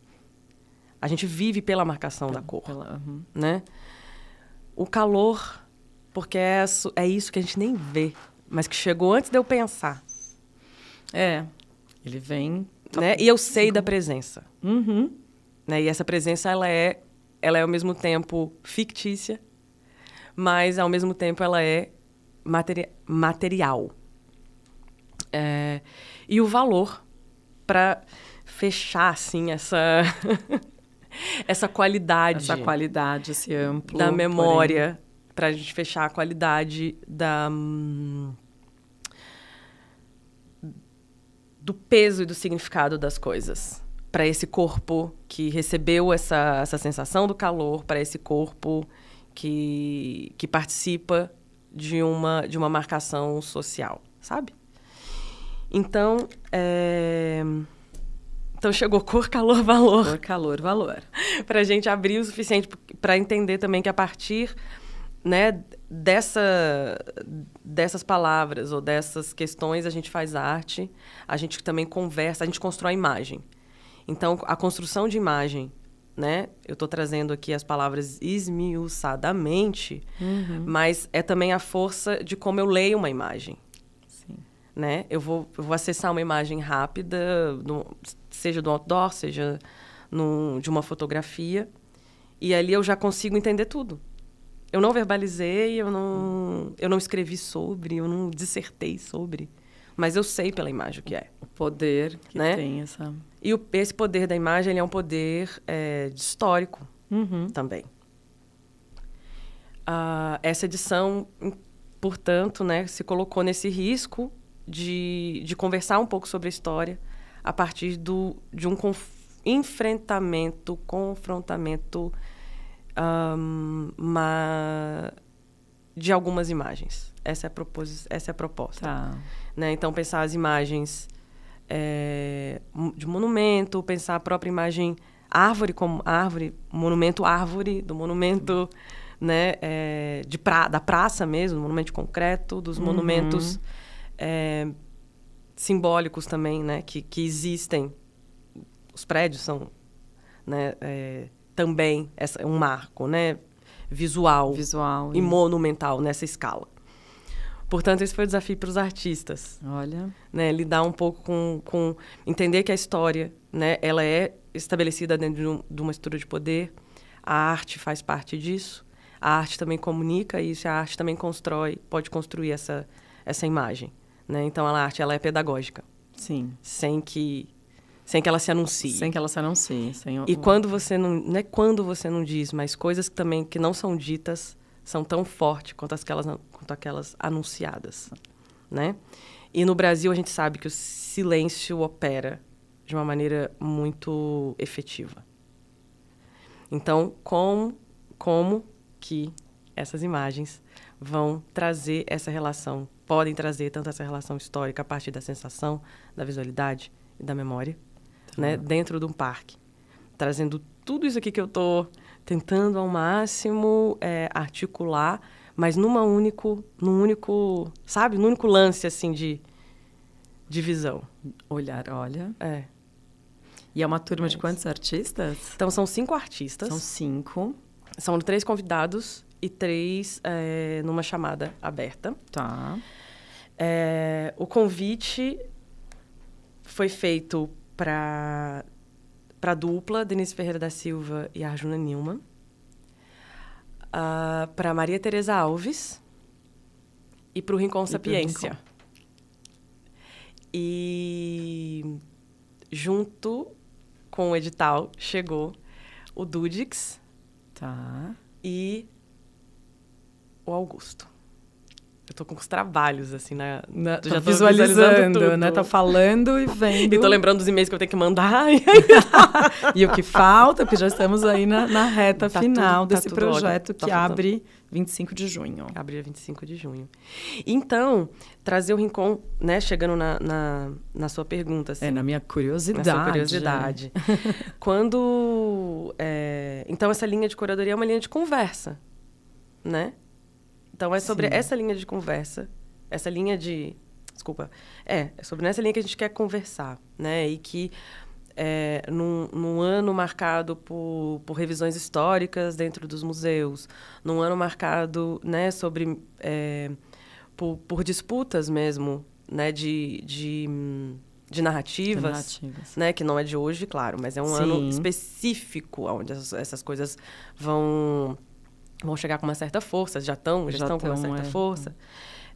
A gente vive pela marcação da cor, Pela- uhum. né? O calor, porque é isso, é isso que a gente nem vê, mas que chegou antes de eu pensar, É. Ele vem. né? E eu sei da presença. Uhum. né? E essa presença ela é, ela é ao mesmo tempo fictícia, mas ao mesmo tempo ela é materi material. É, e o valor para fechar assim essa essa qualidade Essa qualidade, esse amplo. da memória para a gente fechar a qualidade da hum, do peso e do significado das coisas para esse corpo que recebeu essa, essa sensação do calor, para esse corpo que, que participa de uma, de uma marcação social, sabe? Então, é... então chegou cor, calor, valor. Cor, calor, valor. para a gente abrir o suficiente para entender também que a partir né, dessa, dessas palavras ou dessas questões a gente faz arte, a gente também conversa, a gente constrói imagem. Então, a construção de imagem, né? Eu estou trazendo aqui as palavras esmiuçadamente, uhum. mas é também a força de como eu leio uma imagem. Sim. Né? Eu, vou, eu vou acessar uma imagem rápida, no, seja do outdoor, seja no, de uma fotografia, e ali eu já consigo entender tudo. Eu não verbalizei, eu não, eu não escrevi sobre, eu não dissertei sobre, mas eu sei pela imagem o que é. O poder que né? tem essa. E o, esse poder da imagem ele é um poder é, histórico uhum. também. Uh, essa edição, portanto, né, se colocou nesse risco de, de conversar um pouco sobre a história a partir do, de um enfrentamento, confrontamento um, de algumas imagens. Essa é a, propos, essa é a proposta. Tá. Né? Então, pensar as imagens é, de monumento, pensar a própria imagem árvore como árvore, monumento árvore, do monumento né, é, de pra, da praça mesmo, monumento de concreto, dos uhum. monumentos é, simbólicos também, né, que, que existem. Os prédios são né, é, também essa, um marco, né? Visual, Visual e, monumental nessa escala. Portanto, esse foi o desafio para os artistas. Olha. Né? Lidar um pouco com, com... Entender que a história, né? Ela é estabelecida dentro de, um, de uma estrutura de poder. A arte faz parte disso. A arte também comunica isso. A arte também constrói, pode construir essa, essa imagem. Né? Então, a arte ela é pedagógica. Sim. Sem que sem que ela se anuncie. Sem que ela se anuncie. Sem... E quando você não. Não é quando você não diz, mas coisas que também que não são ditas são tão fortes quanto aquelas, quanto aquelas anunciadas. Né? E no Brasil a gente sabe que o silêncio opera de uma maneira muito efetiva. Então, com, como que essas imagens vão trazer essa relação, podem trazer tanto essa relação histórica a partir da sensação, da visualidade e da memória, né, dentro de um parque. Trazendo tudo isso aqui que eu estou tentando ao máximo é, articular, mas numa único, num único, sabe, num único lance assim de, de visão. Olhar, olha. É. E é uma turma é de quantos artistas? Então são cinco artistas. São cinco. São três convidados e três é, numa chamada aberta. Tá. É, o convite foi feito para para a dupla Denise Ferreira da Silva e Arjuna Nilman, uh, ah, para Maria Tereza Alves e para o Rincon Sapiência. E junto com o edital chegou o Dudix tá. e o Augusto. Eu tô com os trabalhos, assim, na. na já tá tô visualizando, visualizando né? Tá falando e vendo. E tô lembrando dos e-mails que eu tenho que mandar. e o que falta, porque já estamos aí na, na reta tá final tudo, tá desse projeto que tá abre 25 de junho. Abre 25 de junho. Então, trazer o Rincon, né? Chegando na, na, na sua pergunta. Assim, é, na minha curiosidade. Na sua curiosidade. Quando. É, então, essa linha de curadoria é uma linha de conversa, né? Então é sobre Sim. essa linha de conversa, essa linha de. Desculpa. É, é sobre nessa linha que a gente quer conversar, né? E que é, num, num, ano marcado por, por, revisões históricas dentro dos museus, num ano marcado né, sobre, é, por, por, disputas mesmo né, de, de, de narrativas, de narrativas, Né, que não é de hoje, claro, mas é um Sim. ano específico onde essas, essas coisas vão vão chegar com uma certa força, já estão, já, já estão com uma certa é. força.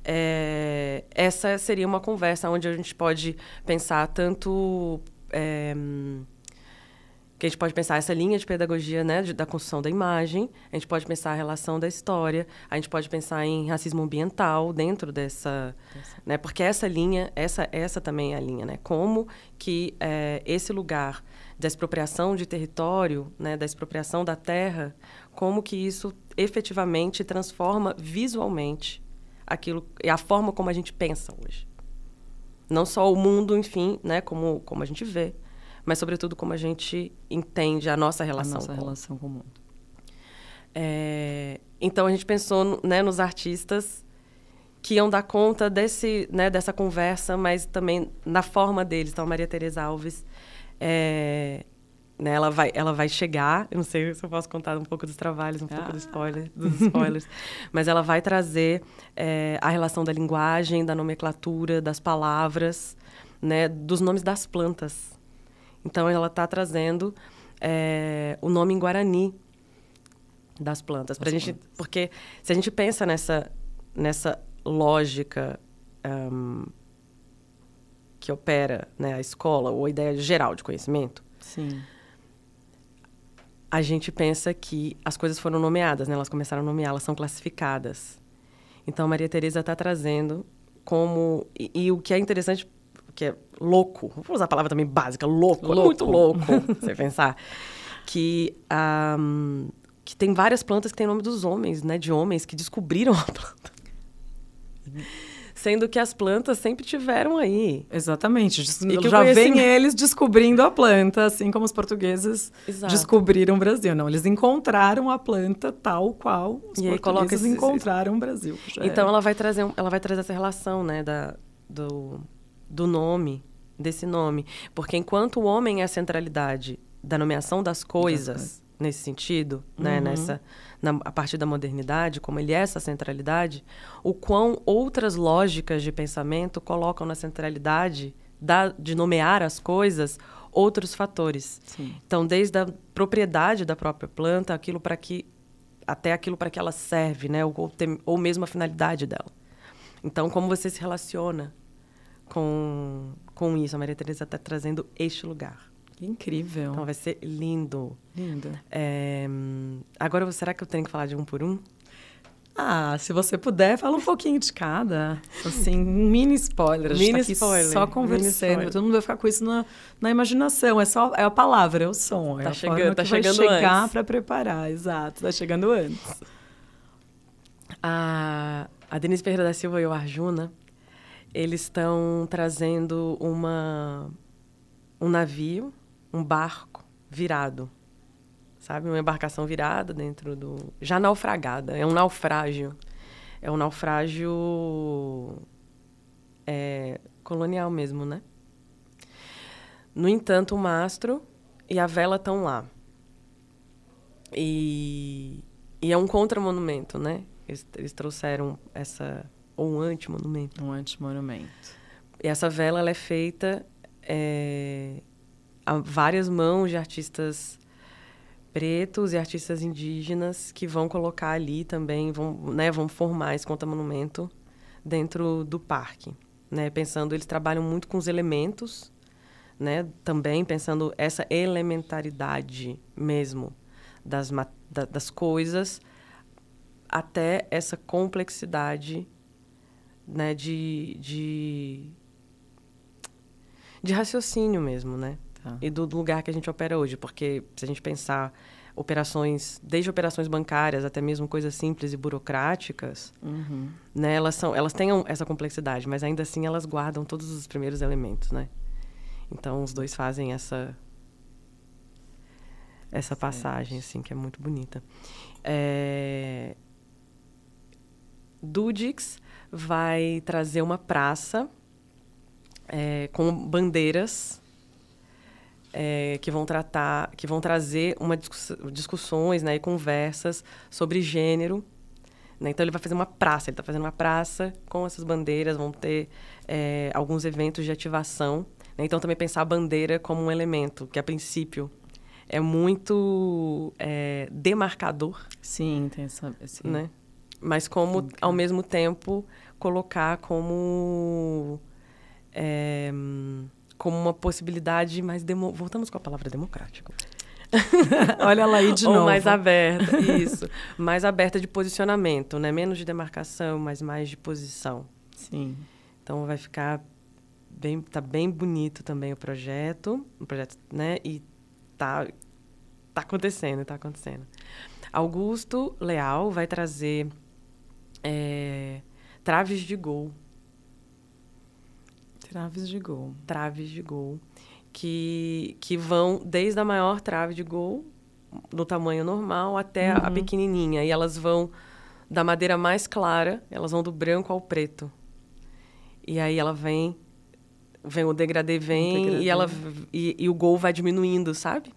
É, essa seria uma conversa onde a gente pode pensar tanto é, que a gente pode pensar essa linha de pedagogia né, de, da construção da imagem, a gente pode pensar a relação da história, a gente pode pensar em racismo ambiental dentro dessa, né, porque essa linha, essa essa também é a linha, né, como que é, esse lugar da expropriação de território, né, da expropriação da terra, como que isso efetivamente transforma visualmente aquilo e a forma como a gente pensa hoje. Não só o mundo, enfim, né, como como a gente vê, mas sobretudo como a gente entende a nossa relação. A nossa com relação com o mundo. É, então a gente pensou né, nos artistas que iam dar conta desse, né, dessa conversa, mas também na forma deles. Então, a Maria Tereza Alves, é, né, ela, vai, ela vai chegar, eu não sei se eu posso contar um pouco dos trabalhos, um ah. pouco do spoiler, dos spoilers, mas ela vai trazer é, a relação da linguagem, da nomenclatura, das palavras, né, dos nomes das plantas. Então, ela está trazendo é, o nome em Guarani das plantas. Pra gente, porque se a gente pensa nessa, nessa lógica um, que opera né, a escola, ou a ideia geral de conhecimento, Sim. A gente pensa que as coisas foram nomeadas, né? elas começaram a nomear, elas são classificadas. Então, Maria Tereza está trazendo como... E, e, o que é interessante, que é louco, vou usar a palavra também básica, louco, louco. é muito louco você pensar, que... Um, que tem várias plantas que têm nome dos homens, né? De homens que descobriram a planta. Sendo que as plantas sempre tiveram aí. Exatamente. E já vem eles descobrindo a planta, assim como os portugueses Exato. descobriram o Brasil. Não, eles encontraram a planta tal qual os e portugueses esse... encontraram o Brasil. Então ela vai trazer ela vai trazer essa relação, né, da, do, do nome, desse nome. Porque enquanto o homem é a centralidade da nomeação das coisas, nesse sentido, né, uhum. né, nessa na, a partir da modernidade, como ele é essa centralidade, o quão outras lógicas de pensamento colocam na centralidade da, de nomear as coisas outros fatores. Sim. Então, desde a propriedade da própria planta, aquilo para que até aquilo para que ela serve, né, ou, tem, ou mesmo a finalidade dela. Então, como você se relaciona com com isso? A Maria Teresa está trazendo este lugar. Incrível. Então vai ser lindo. Lindo. É, agora, será que eu tenho que falar de um por um? Ah, se você puder, fala um pouquinho de cada. Assim, um mini spoiler. A gente mini tá spoiler. só conversando. Todo mundo vai ficar com isso na, na imaginação. É só é a palavra, é o som. Tá é chegando, tá chegando vai chegar para preparar. Exato, tá chegando antes. A, a Denise Ferreira da Silva e o Arjuna, eles estão trazendo uma, um navio um barco virado, sabe? Uma embarcação virada dentro do. já naufragada. É um naufrágio. É um naufrágio é, colonial mesmo, né? No entanto, o mastro e a vela estão lá. E, e é um contramonumento, né? Eles, eles trouxeram essa. ou um antimonumento. Um antimonumento. E essa vela ela é feita é, várias mãos de artistas pretos e artistas indígenas que vão colocar ali também, vão, né, vão formar esse conta-monumento dentro do parque. Né? Pensando, eles trabalham muito com os elementos, né? também pensando essa elementaridade mesmo das, da, das coisas até essa complexidade né? de, de, de raciocínio mesmo, né? Tá. E do, lugar que a gente opera hoje. Porque se a gente pensar operações, desde operações bancárias até mesmo coisas simples e burocráticas, uhum. né, elas, são, elas têm essa complexidade, mas ainda assim elas guardam todos os primeiros elementos, né? Então os dois fazem essa essa passagem assim que é muito bonita. É... Dudix vai trazer uma praça é, com bandeiras é, que vão tratar, que vão trazer uma discuss discussões né, e conversas sobre gênero. Né? Então ele vai fazer uma praça, ele está fazendo uma praça com essas bandeiras, vão ter é, alguns eventos de ativação. Né? Então também pensar a bandeira como um elemento que a princípio é muito é, demarcador. Sim, tem essa, esse... né? Mas como Sim, ao mesmo tempo colocar como é, como uma possibilidade mais demo... voltamos com a palavra democrático. Olha lá aí de Ou novo. mais aberta, isso. mais aberta de posicionamento, né? Menos de demarcação, mas mais de posição. Sim. Então vai ficar bem, tá bem bonito também o projeto, o projeto, né? E tá, tá acontecendo, tá acontecendo. Augusto Leal vai trazer é, traves de gol. Traves de gol. Traves de gol. Que, que vão desde a maior trave de gol, no tamanho normal, até uhum. a pequenininha. E elas vão da madeira mais clara, elas vão do branco ao preto. E aí ela vem, vem o degradê vem o degradê. e ela e, e, o gol vai diminuindo, sabe?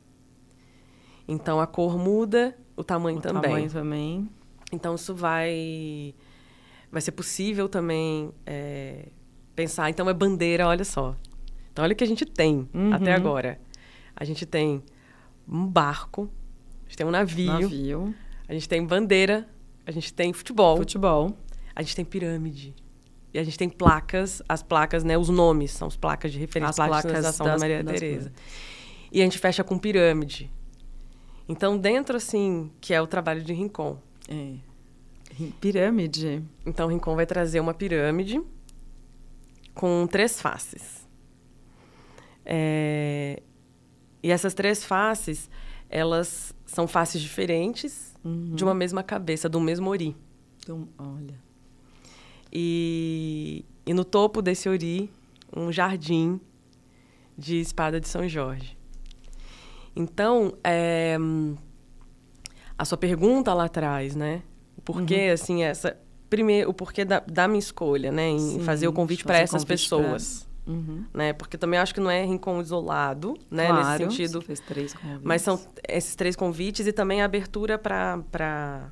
Então a cor muda, o tamanho o também. tamanho também. Então isso vai vai ser possível também é, pensar. Então é bandeira, olha só. Então olha o que a gente tem uhum. até agora. A gente tem um barco, a gente tem um navio, navio. a gente tem bandeira, a gente tem futebol. Futebol. A gente tem pirâmide. E a gente tem placas, as placas, né? Os nomes são as placas de referência, as placas de sinalização da Maria Tereza. E a gente fecha com pirâmide. Então, dentro, assim, que é o trabalho de Rincon. É. Pirâmide. Então, Rincon vai trazer uma pirâmide com três faces. É... E essas três faces, elas são faces diferentes uhum. de uma mesma cabeça, do mesmo ori. Então, olha. E, e no topo desse ori, um jardim de espada de São Jorge. Então, é, a sua pergunta lá atrás, né? O porquê, uhum. assim, essa... Primeiro, o porquê da, da minha escolha, né? Em Sim, fazer o convite para essas pessoas. Pra... Uhum. Né? Porque também acho que não é rincão isolado, né? Claro, Nesse sentido. fez três convites. Mas são esses três convites e também a abertura para...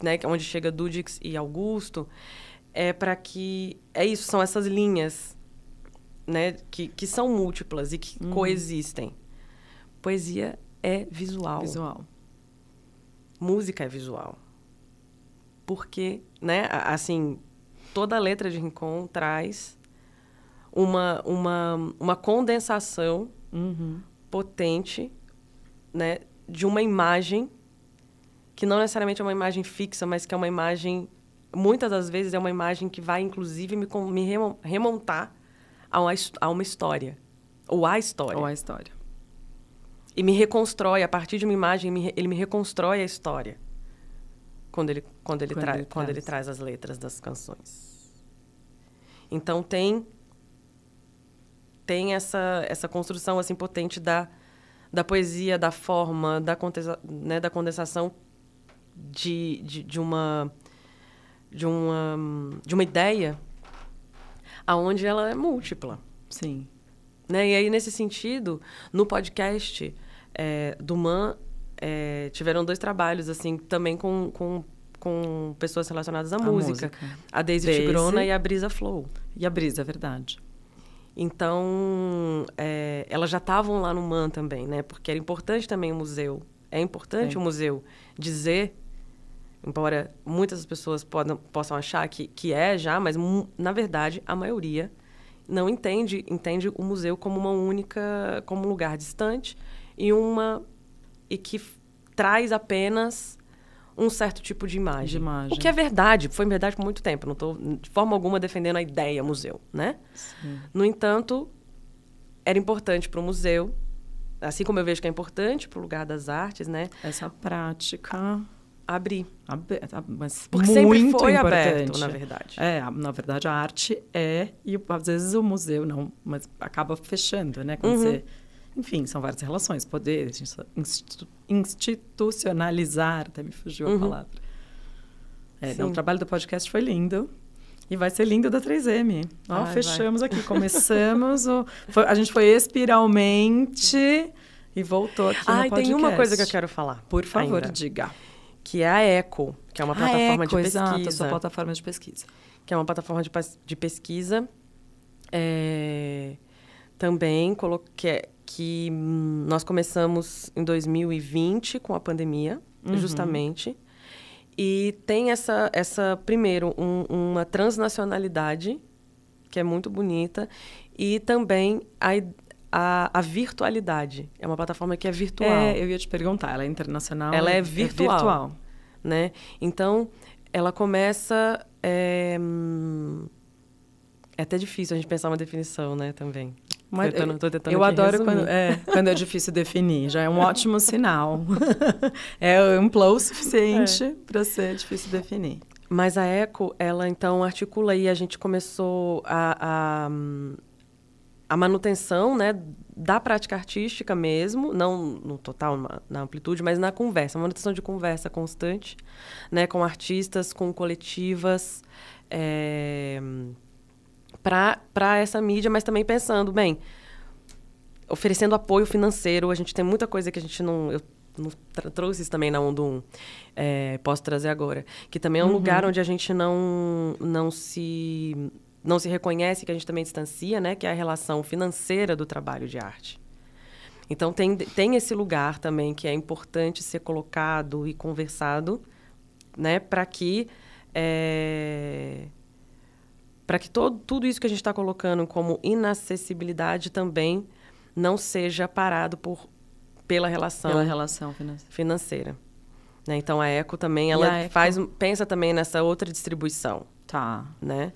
Né? Onde chega Dudix e Augusto. É para que... É isso, são essas linhas, né? Que, que são múltiplas e que uhum. coexistem. Poesia é visual. Visual. Música é visual. Porque, né, assim, toda a letra de Rincon traz uma, uma, uma condensação uhum. potente, né, de uma imagem que não necessariamente é uma imagem fixa, mas que é uma imagem, muitas das vezes é uma imagem que vai, inclusive, me, me remontar a uma, a uma história. Ou a história. Ou a história e me reconstrói a partir de uma imagem ele me reconstrói a história quando ele quando ele, quando, ele quando ele traz. as letras das canções. Então tem tem essa essa construção assim potente da da poesia da forma da né, da condensação de, de, de uma de uma de uma ideia aonde ela é múltipla. Sim. Né? E aí, nesse sentido, no podcast, é, do MAN é, tiveram dois trabalhos, assim, também com, com, com pessoas relacionadas à a música. música. A Daisy, Tigrona e a Brisa Flow. E a Brisa, é verdade. Então, é, elas já estavam lá no MAN também, né? Porque era importante também o museu. É importante Sim. o museu dizer, embora muitas pessoas podam, possam achar que, que é já, mas na verdade a maioria não entende entende o museu como uma única, como um lugar distante e uma e que traz apenas um certo tipo de imagem. de imagem. O que é verdade, foi verdade por muito tempo. Não estou de forma alguma defendendo a ideia museu, né? Sim. No entanto, era importante para o museu, assim como eu vejo que é importante para o lugar das artes, né? Essa prática abrir. mas Porque muito sempre foi importante. aberto, na verdade. É, na verdade a arte é e às vezes o museu não, mas acaba fechando, né? Quando uhum. você enfim, são várias relações. Poder institucionalizar, até me fugiu uhum. a palavra. É, então, o trabalho do podcast foi lindo. E vai ser lindo da 3M. Ó, Ai, fechamos vai. aqui. Começamos. o, foi, a gente foi espiralmente e voltou aqui Ai, no podcast. tem uma coisa que eu quero falar. Por favor, ainda, diga. Que é a ECO, que é uma plataforma a Eco, de pesquisa. Exato, a sua plataforma de pesquisa. Que é uma plataforma de, de pesquisa. É, também coloquei que hum, nós começamos em 2020 com a pandemia, uhum. justamente. E tem essa, essa primeiro, um, uma transnacionalidade, que é muito bonita, e também a, a, a, virtualidade. É uma plataforma que é virtual. É, eu ia te perguntar, ela é internacional? Ela é virtual. É virtual. Né? Então, ela começa... É, é até difícil a gente pensar uma definição, né, também Mas Tentando- eu, tô tentando eu adoro resumir. quando é, quando é difícil definir, já é um ótimo sinal. é amplo o suficiente É. para ser difícil definir. Mas a ECO, ela então articula aí, a gente começou a, a, a manutenção né, da prática artística mesmo, não no total, na, na amplitude, mas na conversa, manutenção de conversa constante, né, com artistas, com coletivas, é, para essa mídia, mas também pensando, bem, oferecendo apoio financeiro, a gente tem muita coisa que a gente não... Eu, não trouxe isso também na 1 do 1, é, posso trazer agora. Que também é um lugar onde a gente não, não, se, não se reconhece, que a gente também distancia, né? Que é a relação financeira do trabalho de arte. Então, tem, tem esse lugar também que é importante ser colocado e conversado, né? Para que... É, para que todo, tudo isso que a gente está colocando como inacessibilidade também não seja parado por, pela relação Pela relação financeira. financeira. né? Então a Eco também ela Eco? faz pensa também nessa outra distribuição, Tá. né?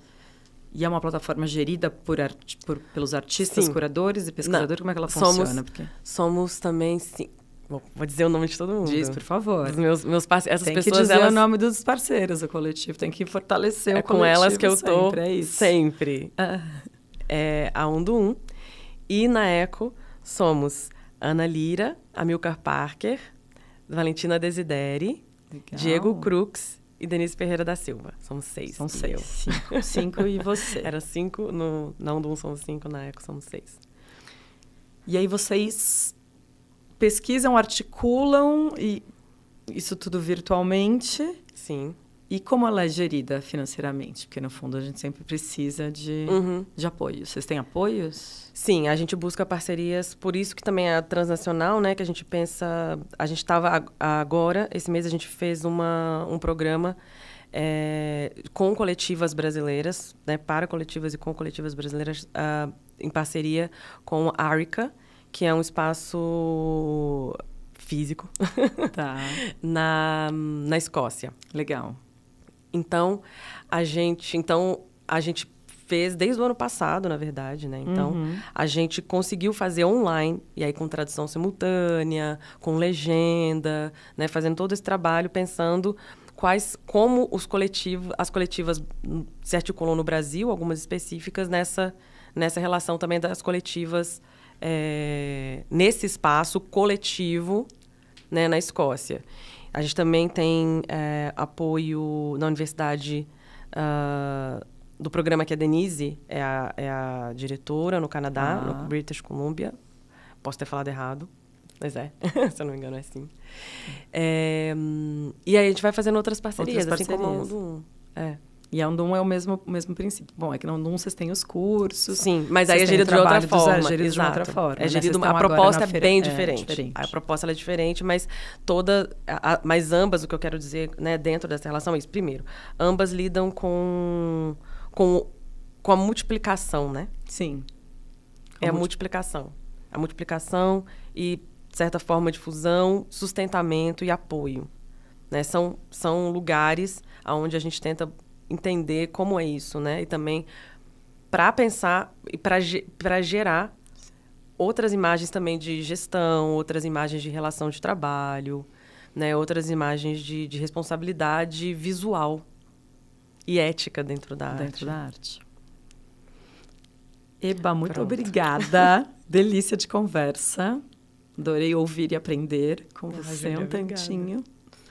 E é uma plataforma gerida por, arti- por- pelos artistas, Sim. curadores e pesquisadores? Como é que ela Somos- funciona? Porque... Somos também sim. Vou, vou dizer o nome de todo mundo. Diz, por favor. Dos meus meus parceiros, essas Tem que pessoas dizer elas o nome dos parceiros, o coletivo. Tem que fortalecer é o com coletivo elas que eu tô sempre, é isso. sempre. Ah, É a um do um. E na Eco somos Ana Lira, Amilcar Parker, Valentina Desideri, legal. Diego Crux e Denise Ferreira da Silva. Somos seis. São seis. Cinco. Cinco e você. Era cinco, no, na um do um somos cinco, na Eco somos seis. E aí vocês pesquisam, articulam e isso tudo virtualmente. Sim. E como ela é gerida financeiramente? Porque no fundo a gente sempre precisa de, Uhum. de apoio. Vocês têm apoios? Sim, a gente busca parcerias, por isso que também é a transnacional, né? Que a gente pensa. A gente estava agora, esse mês a gente fez uma, um programa é, com coletivas brasileiras, né? Para coletivas e com coletivas brasileiras, ah, em parceria com a Arica, que é um espaço físico Tá. na, na Escócia. Legal. Então, a gente, então, a gente fez desde o ano passado, na verdade, né? Então, Uhum. a gente conseguiu fazer online, e aí com tradução simultânea, com legenda, né? Fazendo todo esse trabalho, pensando quais, como os coletivos, as coletivas se articulam no Brasil, algumas específicas, nessa, nessa relação também das coletivas é, nesse espaço coletivo né, na Escócia. A gente também tem é, apoio na universidade ah, do programa que a Denise é a, é a diretora no Canadá, Ah. no British Columbia. Posso ter falado errado, mas é, se eu não me engano é assim. É, e aí a gente vai fazendo outras parcerias, Outras assim como parcerias. Udum. É. E a Undum é o mesmo, o mesmo princípio. Bom, é que na Undum vocês têm os cursos. Sim, mas aí é gerido de outra dos- forma. É gerido de outra forma. É né? gerido, estão a proposta é bem é, diferente. diferente. A proposta é diferente, mas toda, a- a- mas ambas, o que eu quero dizer, né, dentro dessa relação é isso. Primeiro, ambas lidam com com, com a multiplicação, né? Sim. É a multi- multiplicação. A multiplicação e, de certa forma, difusão, sustentamento e apoio. Né? São, são lugares onde a gente tenta entender como é isso, né? E também para pensar e para gerar outras imagens também de gestão, outras imagens de relação de trabalho, né? outras imagens de, de responsabilidade visual e ética dentro da dentro arte. da arte. Eba, muito Pronto. obrigada. Delícia de conversa. Adorei ouvir e aprender com Ah, você Júlia, um obrigada. tantinho.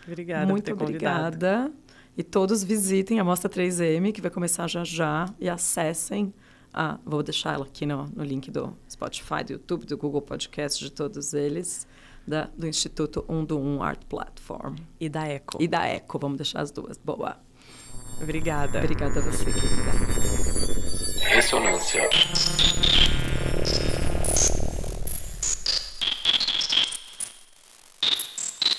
Obrigada muito por ter convidado. E todos visitem a Mostra 3M, que vai começar já já, e acessem. Ah, vou deixar ela aqui no, no link do Spotify, do YouTube, do Google Podcast, de todos eles, da, do Instituto 1 do 1 Art Platform. E da Eco. E da Eco, vamos deixar as duas. Boa. Obrigada. Obrigada a você, querida. Ressonância.